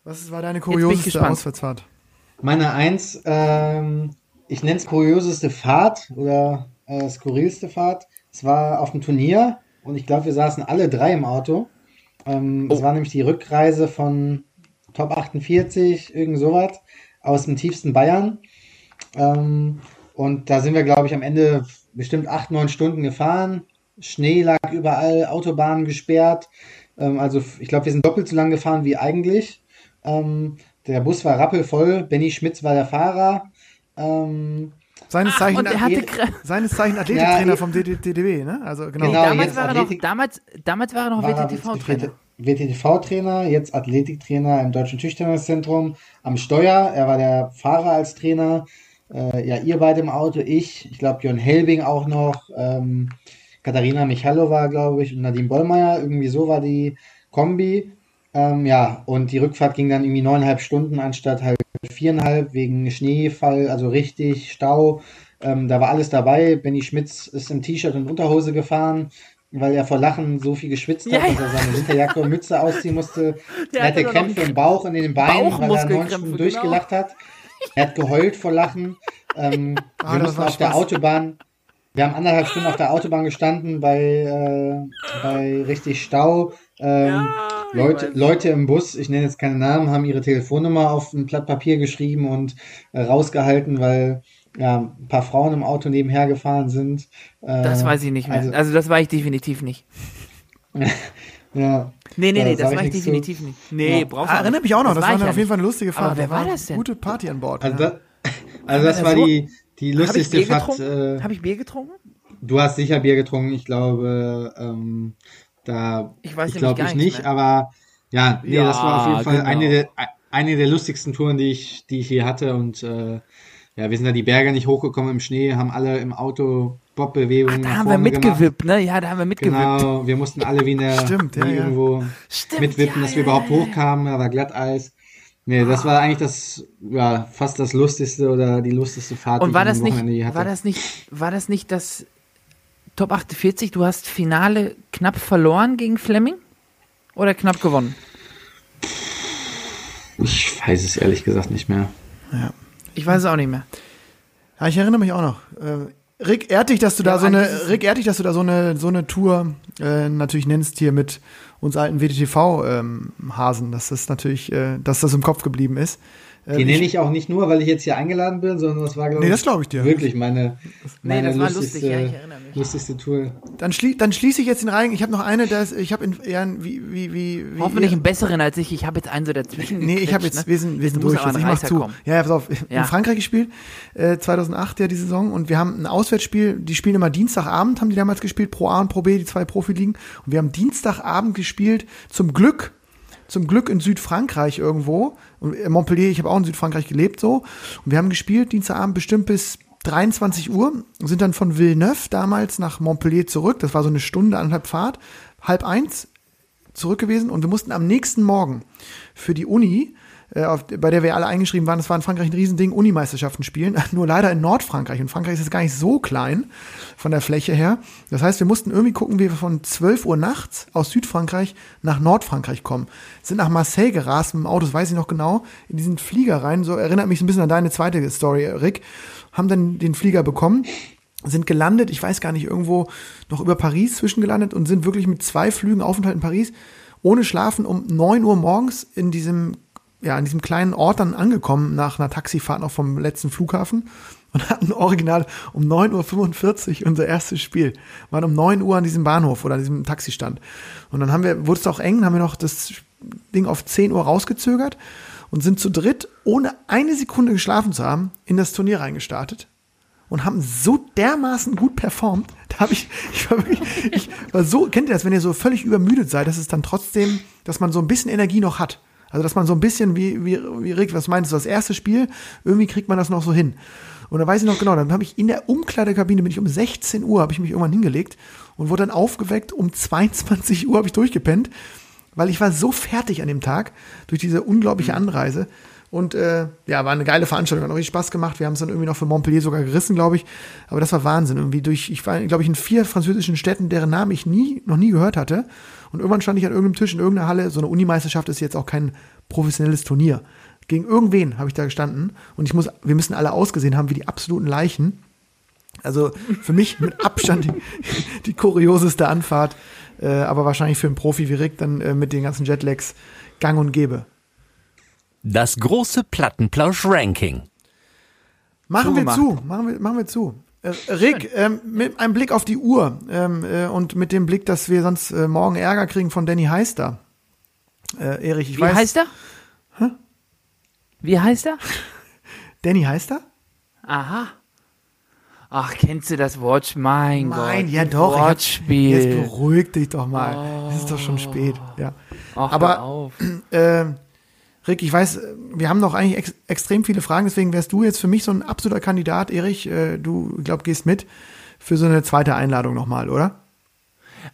Was war deine kurioseste. Auswärtsfahrt? Meine Eins, ähm, ich nenne es kurioseste Fahrt oder äh, skurrilste Fahrt. Es war auf dem Turnier und ich glaube, wir saßen alle drei im Auto. Ähm, Es Oh. war nämlich die Rückreise von Top 48, irgend sowas, aus dem tiefsten Bayern. Ähm, und da sind wir, glaube ich, am Ende bestimmt acht, neun Stunden gefahren. Schnee lag überall, Autobahnen gesperrt. Ähm, also ich glaube, wir sind doppelt so lang gefahren wie eigentlich. Ähm, der Bus war rappelvoll. Benny Schmitz war der Fahrer. Ähm, Seines Zeichen, Und er hatte ihr- Kra- seines Zeichen Athletiktrainer Ja, vom DDW, ne? Also genau. Genau. damals, jetzt war er noch, Athletik- damals, damals war er noch er WTTV-Trainer. WTTV-Trainer, jetzt Athletiktrainer im Deutschen Tischtenniszentrum am Steuer. Er war der Fahrer als Trainer. Äh, ja, ihr beide im Auto, ich, ich glaube Jon Helbing auch noch, ähm, Katharina Michalova, glaube ich, und Nadine Bollmeier. Irgendwie so war die Kombi. Ähm, ja, und die Rückfahrt ging dann irgendwie neuneinhalb Stunden anstatt halt viereinhalb wegen Schneefall, also richtig Stau. Ähm, da war alles dabei. Benny Schmitz ist im T-Shirt und Unterhose gefahren, weil er vor Lachen so viel geschwitzt hat, Ja, dass er seine Winterjacke und Mütze ausziehen musste. Der er hatte Krämpfe im Bauch und in den Beinen, weil er neun Stunden genau. durchgelacht hat. Er hat geheult vor Lachen. Ähm, Ah, wir mussten auf der Spaß. Autobahn, wir haben anderthalb Stunden auf der Autobahn gestanden bei, äh, bei richtig Stau. Ähm, Leute, Leute im Bus, ich nenne jetzt keine Namen, haben ihre Telefonnummer auf ein Blatt Papier geschrieben und äh, rausgehalten, weil ja, ein paar Frauen im Auto nebenher gefahren sind. Äh, Das weiß ich nicht mehr. Also, Also, das war ich definitiv nicht. ja. Nee, nee, Ja, nee, das war ich definitiv nicht. Nee, Ja. brauchst du Ah, nicht. mich auch noch. Das, war war ja auf jeden. Fall eine lustige Fahrt. Aber wer Da war das denn? Gute Party an Bord. Also, ja. das, also das war die, die lustigste Bier Fahrt. getrunken? Äh, Habe ich Bier getrunken? Du hast sicher Bier getrunken, ich glaube, ähm, da, Ich weiß ich glaube ich nicht, mehr. aber ja, nee, Ja, das war auf jeden Fall genau. eine der, eine der lustigsten Touren, die ich, die ich je hatte und äh, ja, wir sind da die Berge nicht hochgekommen im Schnee, haben alle im Auto Bobbewegungen Da nach haben wir vorne gemacht. mitgewippt, ne? Ja, da haben wir mitgewippt. Genau, wir mussten alle wie, in der, Stimmt, ja, wie ja. irgendwo Stimmt, mitwippen, ja, dass ja, wir überhaupt hochkamen, da war Glatteis. Nee, das war eigentlich das, ja, fast das lustigste oder die lustigste Fahrt, die Und war ich das am nicht, war das nicht, war das nicht das Top 48? Du hast Finale knapp verloren gegen Fleming? Oder knapp gewonnen? Ich weiß es ehrlich gesagt nicht mehr. Ich weiß es auch nicht mehr. Ja, ich erinnere mich auch noch. Äh, Rick, ehrt dich, dass du da Ja, so aber eine, Rick, ehrt dich, dass du da so eine, so eine Tour äh, natürlich nennst hier mit uns alten WTTV-Hasen, dass das natürlich, äh, dass das im Kopf geblieben ist. Äh, Die nenne ich auch nicht nur, weil ich jetzt hier eingeladen bin, sondern das war, glaube Nee, das glaub ich dir. wirklich meine, Nee, meine das war lustigste, lustig, ja, ich erinnere mich. lustigste Tour. Dann, schlie dann schließe ich jetzt den Reigen. Ich habe noch eine, das, ich habe in eher ein- wie, wie, wie, wie Hoffentlich ihr- einen besseren als ich. Ich habe jetzt einen so dazwischen. Nee, ich habe jetzt, ne? wir sind, wir sind durch. jetzt. Ich mach zu. kommen. Ja, ja, pass auf. Ja. In Frankreich gespielt, äh, 2008 ja die Saison und wir haben ein Auswärtsspiel, die spielen immer Dienstagabend, haben die damals gespielt, Pro A und Pro B, die zwei Profiligen. Und wir haben Dienstagabend gespielt, zum Glück, zum Glück in Südfrankreich irgendwo. Und in Montpellier, ich habe auch in Südfrankreich gelebt so. Und wir haben gespielt, Dienstagabend bestimmt bis 23 Uhr, sind dann von Villeneuve damals nach Montpellier zurück. Das war so eine Stunde, anderthalb Fahrt. Halb eins zurück gewesen und wir mussten am nächsten Morgen für die Uni, äh, auf, bei der wir alle eingeschrieben waren, das war in Frankreich ein Riesending, Unimeisterschaften spielen, nur leider in Nordfrankreich. Und Frankreich ist jetzt gar nicht so klein von der Fläche her. Das heißt, wir mussten irgendwie gucken, wie wir von 12 Uhr nachts aus Südfrankreich nach Nordfrankreich kommen. Sind nach Marseille gerast mit dem Auto, das weiß ich noch genau, in diesen Flieger rein. So erinnert mich ein bisschen an deine zweite Story, Rick. Haben dann den Flieger bekommen sind gelandet, ich weiß gar nicht, irgendwo noch über Paris zwischengelandet und sind wirklich mit zwei Flügen Aufenthalt in Paris ohne Schlafen um 9 Uhr morgens in diesem ja, an diesem kleinen Ort dann angekommen, nach einer Taxifahrt noch vom letzten Flughafen und hatten original um 9.45 Uhr unser erstes Spiel. Waren um 9 Uhr an diesem Bahnhof oder an diesem Taxistand. Und dann haben wir, wurde es auch eng, haben wir noch das Ding auf 10 Uhr rausgezögert und sind zu dritt, ohne eine Sekunde geschlafen zu haben, in das Turnier reingestartet und haben so dermaßen gut performt. Da habe ich, ich war wirklich, ich war so, kennt ihr das, wenn ihr so völlig übermüdet seid, dass es dann trotzdem, dass man so ein bisschen Energie noch hat. Also, dass man so ein bisschen, wie, wie, wie Rick, was meinst du, das erste Spiel, irgendwie kriegt man das noch so hin. Und da weiß ich noch genau, dann habe ich in der Umkleidekabine, bin ich um 16 Uhr, habe ich mich irgendwann hingelegt und wurde dann aufgeweckt, um 22 Uhr habe ich durchgepennt, weil ich war so fertig an dem Tag durch diese unglaubliche Anreise. Und äh, ja, war eine geile Veranstaltung, hat auch richtig Spaß gemacht. Wir haben es dann irgendwie noch für Montpellier sogar gerissen, glaube ich. Aber das war Wahnsinn. Irgendwie durch, ich war, glaube ich, in vier französischen Städten, deren Namen ich nie, noch nie gehört hatte. Und irgendwann stand ich an irgendeinem Tisch in irgendeiner Halle. So eine Unimeisterschaft ist jetzt auch kein professionelles Turnier. Gegen irgendwen habe ich da gestanden. Und ich muss, wir müssen alle ausgesehen haben wie die absoluten Leichen. Also für mich mit Abstand die, die kurioseste Anfahrt, äh, aber wahrscheinlich für einen Profi wie Rick dann äh, mit den ganzen Jetlags gang und gäbe. Das große Plattenplausch-Ranking. Machen wir Zugemacht. zu, machen wir, machen wir zu. Äh, Rick, ähm, mit einem Blick auf die Uhr ähm, äh, und mit dem Blick, dass wir sonst äh, morgen Ärger kriegen von Danny Heister. Äh, Erich, ich Wie weiß. heißt er? Wie heißt er? Danny Heister? Aha. Ach, kennst du das Wortspiel? Mein Nein, Gott. ja doch. Wortspiel. Jetzt beruhig dich doch mal. Es ist doch schon spät. Ja. Ach, aber- hör auf. Ähm, Rick, ich weiß, wir haben noch eigentlich ex extrem viele Fragen, deswegen wärst du jetzt für mich so ein absoluter Kandidat, Erich. Äh, du, glaub, gehst mit für so eine zweite Einladung nochmal, oder?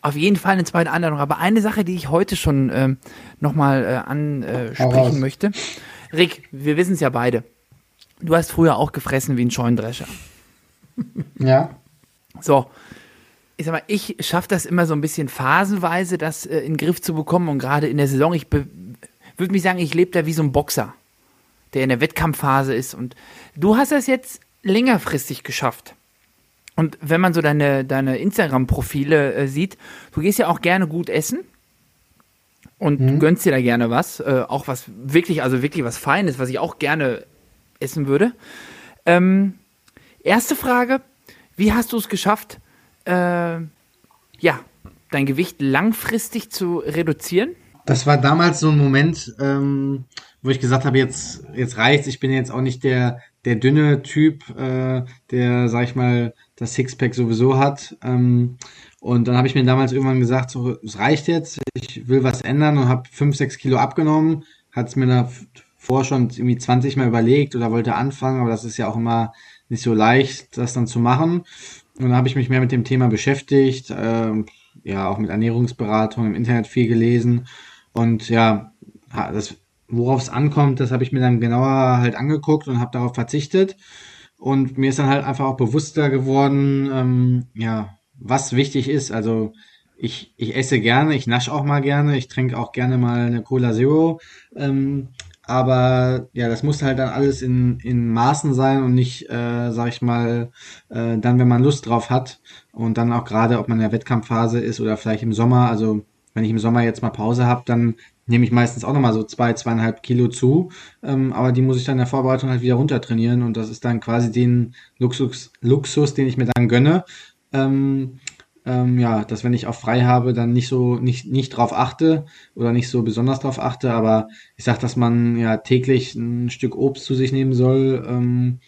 Auf jeden Fall eine zweite Anleitung. Aber eine Sache, die ich heute schon ähm, nochmal äh, ansprechen möchte. Rick, wir wissen es ja beide. Du hast früher auch gefressen wie ein Scheunendrescher. Ja. So. Ich sag mal, ich schaffe das immer so ein bisschen phasenweise, das äh, in den Griff zu bekommen. Und gerade in der Saison, ich würde mich sagen, ich lebe da wie so ein Boxer, der in der Wettkampfphase ist. Und du hast das jetzt längerfristig geschafft. Und wenn man so deine, deine Instagram-Profile äh, sieht, du gehst ja auch gerne gut essen. Und du gönnst dir da gerne was. Äh, auch was wirklich, also wirklich was Feines, was ich auch gerne essen würde. Ähm, erste Frage, wie hast du es geschafft, äh, ja, dein Gewicht langfristig zu reduzieren? Das war damals so ein Moment, ähm, wo ich gesagt habe, jetzt, jetzt reicht's. Ich bin jetzt auch nicht der, der dünne Typ, äh, der, sag ich mal, das Sixpack sowieso hat. Ähm, und dann habe ich mir damals irgendwann gesagt, so, es reicht jetzt, ich will was ändern und habe fünf, sechs Kilo abgenommen. Hat es mir davor schon irgendwie 20 Mal überlegt oder wollte anfangen, aber das ist ja auch immer nicht so leicht, das dann zu machen. Und dann habe ich mich mehr mit dem Thema beschäftigt, ähm, ja, auch mit Ernährungsberatung im Internet viel gelesen. Und ja, das, worauf es ankommt, das habe ich mir dann genauer halt angeguckt und habe darauf verzichtet. Und mir ist dann halt einfach auch bewusster geworden, ähm, ja, was wichtig ist. Also ich, ich esse gerne, ich nasche auch mal gerne, ich trinke auch gerne mal eine Cola Zero. Ähm, aber ja, das muss halt dann alles in, in Maßen sein und nicht, äh, sag ich mal, äh, dann, wenn man Lust drauf hat. Und dann auch gerade, ob man in der Wettkampfphase ist oder vielleicht im Sommer. Also wenn ich im Sommer jetzt mal Pause habe, dann nehme ich meistens auch nochmal so zwei, zweieinhalb Kilo zu. Ähm, aber die muss ich dann in der Vorbereitung halt wieder runter trainieren. Und das ist dann quasi den Luxus, Luxus den ich mir dann gönne. Ähm, ähm, ja, dass wenn ich auch frei habe, dann nicht so, nicht, nicht drauf achte oder nicht so besonders drauf achte, aber ich sag, dass man ja täglich ein Stück Obst zu sich nehmen soll, ähm,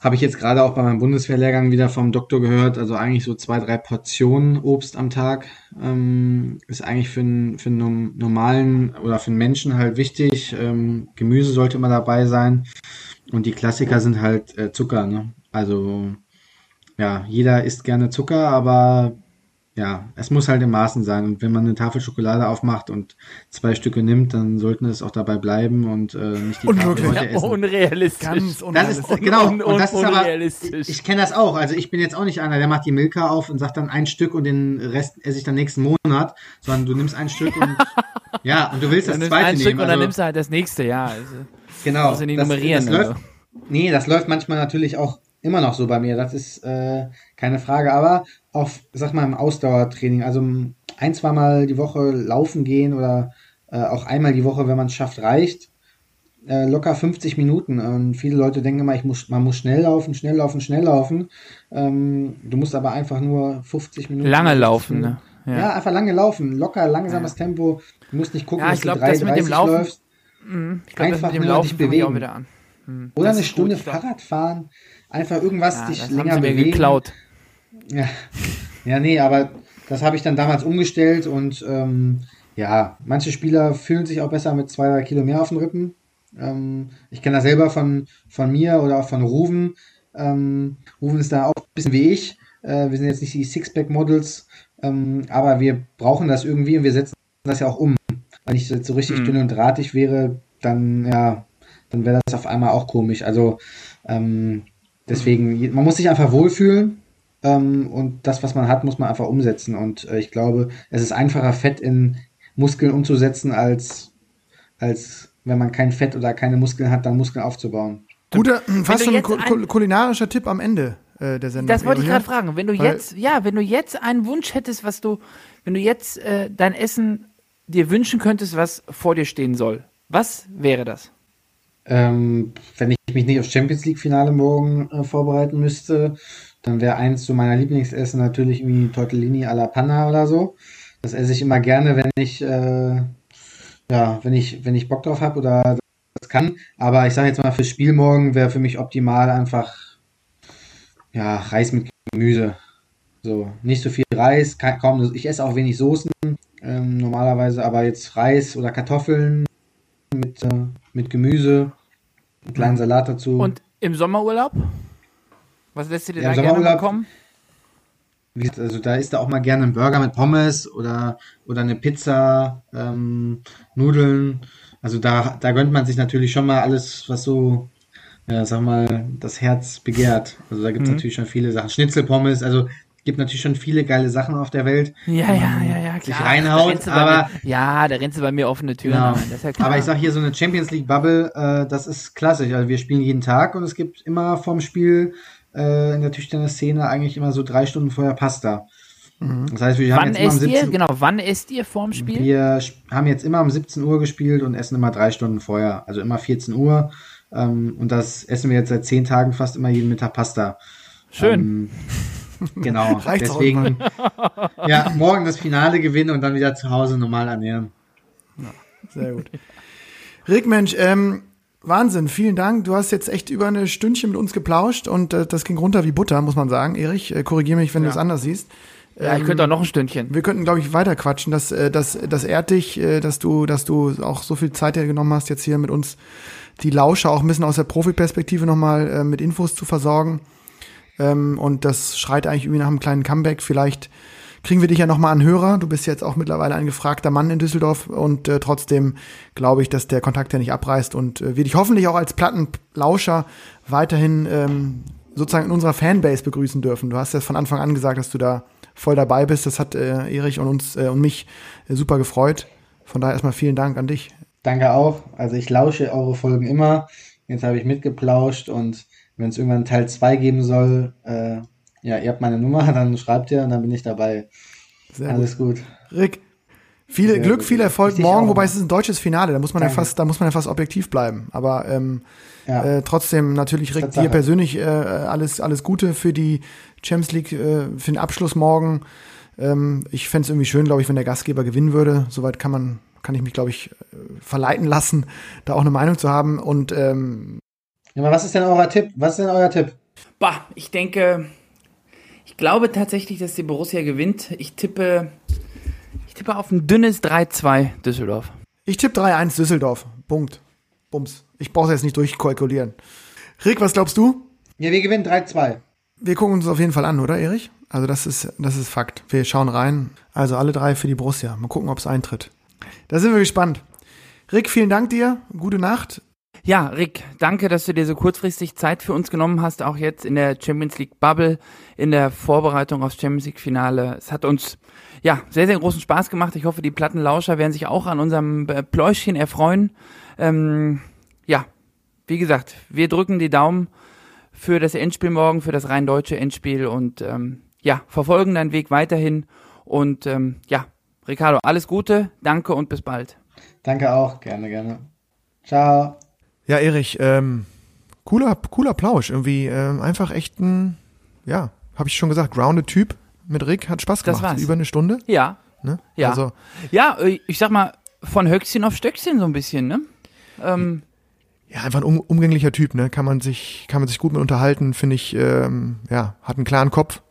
habe ich jetzt gerade auch bei meinem Bundeswehrlehrgang wieder vom Doktor gehört, also eigentlich so zwei, drei Portionen Obst am Tag ähm, ist eigentlich für einen, für einen normalen oder für einen Menschen halt wichtig. Ähm, Gemüse sollte immer dabei sein und die Klassiker sind halt äh, Zucker, ne? Also ja, jeder isst gerne Zucker, aber ja, es muss halt in Maßen sein. Und wenn man eine Tafel Schokolade aufmacht und zwei Stücke nimmt, dann sollten es auch dabei bleiben und äh, nicht die Unmöglich. Tafel heute essen. unrealistisch. Ganz Das ist unrealistisch. genau. un- und das ist aber, unrealistisch. ich kenne das auch. Also ich bin jetzt auch nicht einer, der macht die Milka auf und sagt dann ein Stück und den Rest esse ich dann nächsten Monat, sondern du nimmst ein Stück und ja, und du willst dann das du zweite ein Stück nehmen. und dann Also, nimmst du halt das nächste, ja. Also, genau. musst du nicht das, nummerieren, das läuft, also. Nee, das läuft manchmal natürlich auch immer noch so bei mir. Das ist äh, keine Frage. Aber auch, sag mal, im Ausdauertraining, also ein, zweimal die Woche laufen gehen oder äh, auch einmal die Woche, wenn man es schafft, reicht. äh, locker 50 Minuten. Und viele Leute denken immer, ich muss, man muss schnell laufen, schnell laufen, schnell laufen. Ähm, du musst aber einfach nur 50 Minuten. Lange 50 laufen, ne? Ja. einfach lange laufen. Locker, langsames Tempo. Du musst nicht gucken, Ja, dass ich glaub, du das mit dem 3,30 Laufen- läufst. Ich glaube, das Einfach mit dem nur Laufen dich ich auch bewegen. wieder an. Hm, Oder das eine Stunde gut, ich glaub- Fahrrad fahren. Einfach irgendwas Ja, dich das länger haben sie mir bewegen. geklaut. Ja. ja, nee, aber das habe ich dann damals umgestellt und ähm, ja, manche Spieler fühlen sich auch besser mit zwei, drei Kilo mehr auf den Rippen. Ähm, ich kenne das selber von, von mir oder auch von Ruven. Ähm, Ruven ist da auch ein bisschen wie ich. Äh, wir sind jetzt nicht die Sixpack-Models, ähm, aber wir brauchen das irgendwie und wir setzen das ja auch um. Wenn ich jetzt so richtig Mhm. dünn und drahtig wäre, dann ja, dann wäre das auf einmal auch komisch. Also ähm, deswegen, man muss sich einfach wohlfühlen ähm, und das, was man hat, muss man einfach umsetzen. Und äh, ich glaube, es ist einfacher, Fett in Muskeln umzusetzen, als, als wenn man kein Fett oder keine Muskeln hat, dann Muskeln aufzubauen. Guter, fast schon ein kul- kulinarischer Tipp am Ende äh, der Sendung. Das wollte ich Erich, gerade fragen. Wenn du Weil- jetzt, ja, wenn du jetzt einen Wunsch hättest, was du, wenn du jetzt äh, dein Essen dir wünschen könntest, was vor dir stehen soll, was wäre das? Ähm, wenn ich mich nicht aufs Champions League-Finale morgen äh, vorbereiten müsste, dann wäre eins zu meiner Lieblingsessen natürlich irgendwie Tortellini alla Panna oder so. Das esse ich immer gerne, wenn ich, äh, ja, wenn ich, wenn ich Bock drauf habe oder das kann. Aber ich sage jetzt mal, fürs Spiel morgen wäre für mich optimal einfach, ja, Reis mit Gemüse. So, nicht so viel Reis, ka- kaum, ich esse auch wenig Soßen ähm, normalerweise, aber jetzt Reis oder Kartoffeln mit, äh, mit Gemüse, einen kleinen Salat dazu. Und im Sommerurlaub? Was lässt du dir Ja, da gerne bekommen? Also da ist da auch mal gerne ein Burger mit Pommes oder, oder eine Pizza, ähm, Nudeln. Also da, da gönnt man sich natürlich schon mal alles, was so, ja, sag mal, das Herz begehrt. Also da gibt es natürlich schon viele Sachen. Schnitzelpommes, also gibt natürlich schon viele geile Sachen auf der Welt. Ja, ja, ja, ja, sich klar. reinhaut, du bei aber- mir, ja, da rennst du bei mir offene Türen Genau. ein. Das ist ja. Aber ich sag hier so eine Champions League Bubble, äh, das ist klassisch. Also wir spielen jeden Tag und es gibt immer vorm Spiel äh, in der Tischtennis-Szene eigentlich immer so drei Stunden vorher Pasta. Das heißt, wir haben wann jetzt immer um esst ihr? 17 Genau, wann esst ihr vorm Spiel? Wir haben jetzt immer um 17 Uhr gespielt und essen immer drei Stunden vorher. Also immer 14 Uhr. Ähm, und das essen wir jetzt seit zehn Tagen fast immer jeden Mittag Pasta. Schön. Ähm, genau. Deswegen, ja, morgen das Finale gewinnen und dann wieder zu Hause normal ernähren. Sehr gut. Rick, Mensch, ähm, Wahnsinn, vielen Dank. Du hast jetzt echt über eine Stündchen mit uns geplauscht und äh, das ging runter wie Butter, muss man sagen. Erich, äh, korrigiere mich, wenn du es anders siehst. ja, ich könnte auch noch ein Stündchen. Wir könnten, glaube ich, weiter quatschen. Das, äh, das, das ehrt dich, äh, dass du, dass du auch so viel Zeit genommen hast, jetzt hier mit uns die Lauscher auch ein bisschen aus der Profiperspektive nochmal äh, mit Infos zu versorgen. Ähm, und das schreit eigentlich irgendwie nach einem kleinen Comeback. Vielleicht kriegen wir dich ja nochmal an Hörer. Du bist jetzt auch mittlerweile ein gefragter Mann in Düsseldorf und äh, trotzdem glaube ich, dass der Kontakt ja nicht abreißt und äh, wir dich hoffentlich auch als Plattenlauscher weiterhin ähm, sozusagen in unserer Fanbase begrüßen dürfen. Du hast ja von Anfang an gesagt, dass du da voll dabei bist. Das hat äh, Erich und uns äh, und mich äh, super gefreut. Von daher erstmal vielen Dank an dich. Danke auch. Also ich lausche eure Folgen immer. Jetzt habe ich mitgeplauscht und wenn es irgendwann Teil 2 geben soll, äh, ja, ihr habt meine Nummer, dann schreibt ihr und dann bin ich dabei. Sehr gut. Alles gut. Rick, viel Sehr Glück, gut. viel Erfolg Ich dich morgen, auch. wobei es ist ein deutsches Finale, da muss man ja fast, da muss man ja fast objektiv bleiben. Aber ähm, Ja. äh, trotzdem natürlich Rick Tatsache. dir persönlich äh, alles, alles Gute für die Champions League, äh, für den Abschluss morgen. Ähm, ich fänd's irgendwie schön, glaube ich, wenn der Gastgeber gewinnen würde. Soweit kann man, kann ich mich, glaube ich, äh, verleiten lassen, da auch eine Meinung zu haben. Und ähm, Ja, aber was ist denn euer Tipp? Was ist denn euer Tipp? Bah, ich denke, glaube tatsächlich, dass die Borussia gewinnt. Ich tippe, ich tippe auf ein dünnes 3-2 Düsseldorf. ich tippe 3-1 Düsseldorf. Punkt. Bums. Ich brauche jetzt nicht durchkalkulieren. Rick, was glaubst du? Ja, wir gewinnen 3-2. Wir gucken uns das auf jeden Fall an, oder Erich? Also das ist, das ist Fakt. Wir schauen rein. Also alle drei für die Borussia. Mal gucken, ob es eintritt. Da sind wir gespannt. Rick, vielen Dank dir. Gute Nacht. Ja, Rick, danke, dass du dir so kurzfristig Zeit für uns genommen hast, auch jetzt in der Champions League Bubble, in der Vorbereitung aufs Champions League Finale. Es hat uns ja sehr, sehr großen Spaß gemacht. Ich hoffe, die Plattenlauscher werden sich auch an unserem äh, Pläuschchen erfreuen. Ähm, ja, wie gesagt, wir drücken die Daumen für das Endspiel morgen, für das rein deutsche Endspiel und ähm, ja, verfolgen deinen Weg weiterhin. Und ähm, ja, Ricardo, alles Gute, danke und bis bald. Danke auch. Gerne, gerne. Ciao. Ja, Erich, ähm, cooler, cooler Plausch. Irgendwie ähm, einfach echt ein, ja, habe ich schon gesagt, grounded Typ mit Rick. Hat Spaß Das gemacht. war's. Über eine Stunde. Ja. Ne? Ja. Also, Ja, äh, ich sag mal, von Höchstchen auf Stöckchen so ein bisschen, ne? Ähm, ja, einfach ein um, umgänglicher Typ, ne? Kann man sich, kann man sich gut mit unterhalten, finde ich, ähm, ja, hat einen klaren Kopf,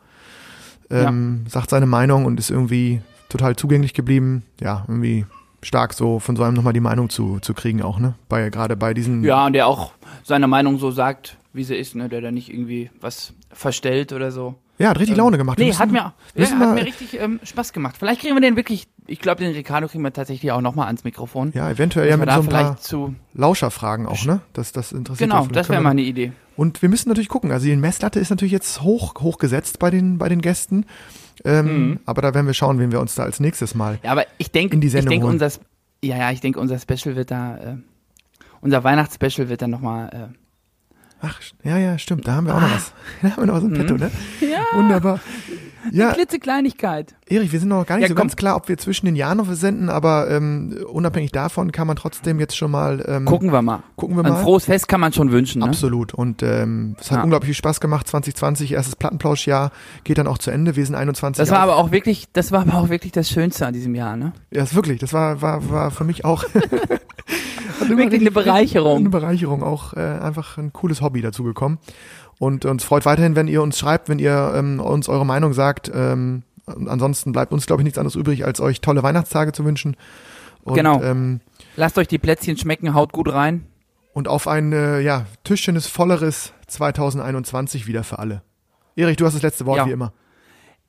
ähm, sagt seine Meinung und ist irgendwie total zugänglich geblieben. Ja, irgendwie stark so von so einem nochmal die Meinung zu, zu kriegen auch, ne? Bei, gerade bei diesen, ja, und der auch seine Meinung so sagt, wie sie ist, ne? Der da nicht irgendwie was verstellt oder so. ja, hat richtig Laune gemacht. Wir Nee, müssen- hat mir, ja, hat mir richtig ähm, Spaß gemacht. Vielleicht kriegen wir den wirklich, ich glaube, den Ricardo kriegen wir tatsächlich auch nochmal ans Mikrofon. Ja, eventuell ja mit so ein paar zu, Lauscherfragen auch, ne? Das, das interessiert genau, das wäre mal eine Idee. Und wir müssen natürlich gucken. Also die Messlatte ist natürlich jetzt hoch, hoch gesetzt bei den, bei den Gästen. Ähm, Mhm. Aber da werden wir schauen, wen wir uns da als nächstes mal. Ja, aber ich denke, In die ich Sendung denke, holen. unser, ja, ja, ich denke, unser Special wird da, äh, unser Weihnachtsspecial wird dann nochmal, äh, Ach, ja, ja, stimmt. Da haben wir auch noch was. Da haben wir noch was im Petto, ne? Ah. Mhm. ja, Wunderbar. Ja, klitzekleinigkeit. Erich, wir sind noch gar nicht Ja, so komm. ganz klar, ob wir zwischen den Jahren noch senden, aber ähm, unabhängig davon kann man trotzdem jetzt schon mal ähm, Gucken wir mal. gucken wir Ein mal. frohes Fest kann man schon wünschen, ne? Absolut. Und ähm, es hat Ja. unglaublich viel Spaß gemacht. 2020, erstes Plattenplauschjahr, geht dann auch zu Ende. Wir sind 21 Das war aber auch wirklich, das war aber auch wirklich das Schönste an diesem Jahr, ne? Ja, ist wirklich. Das war, war, war für mich auch Wirklich eine Bereicherung. Eine Bereicherung, auch äh, einfach ein cooles Hobby dazu gekommen. Und uns freut weiterhin, wenn ihr uns schreibt, wenn ihr ähm, uns eure Meinung sagt. Ähm, ansonsten bleibt uns, glaube ich, nichts anderes übrig, als euch tolle Weihnachtstage zu wünschen. Und, Genau. Ähm, Lasst euch die Plätzchen schmecken, haut gut rein. und auf ein äh, ja, Tischchenes volleres 2021 wieder für alle. Erich, du hast das letzte Wort Ja. wie immer.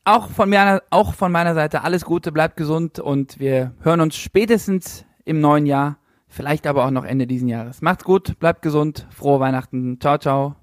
Auch von meiner, auch von meiner Seite alles Gute, bleibt gesund und wir hören uns spätestens im neuen Jahr, vielleicht aber auch noch Ende diesen Jahres. Macht's gut, bleibt gesund, frohe Weihnachten, ciao, ciao.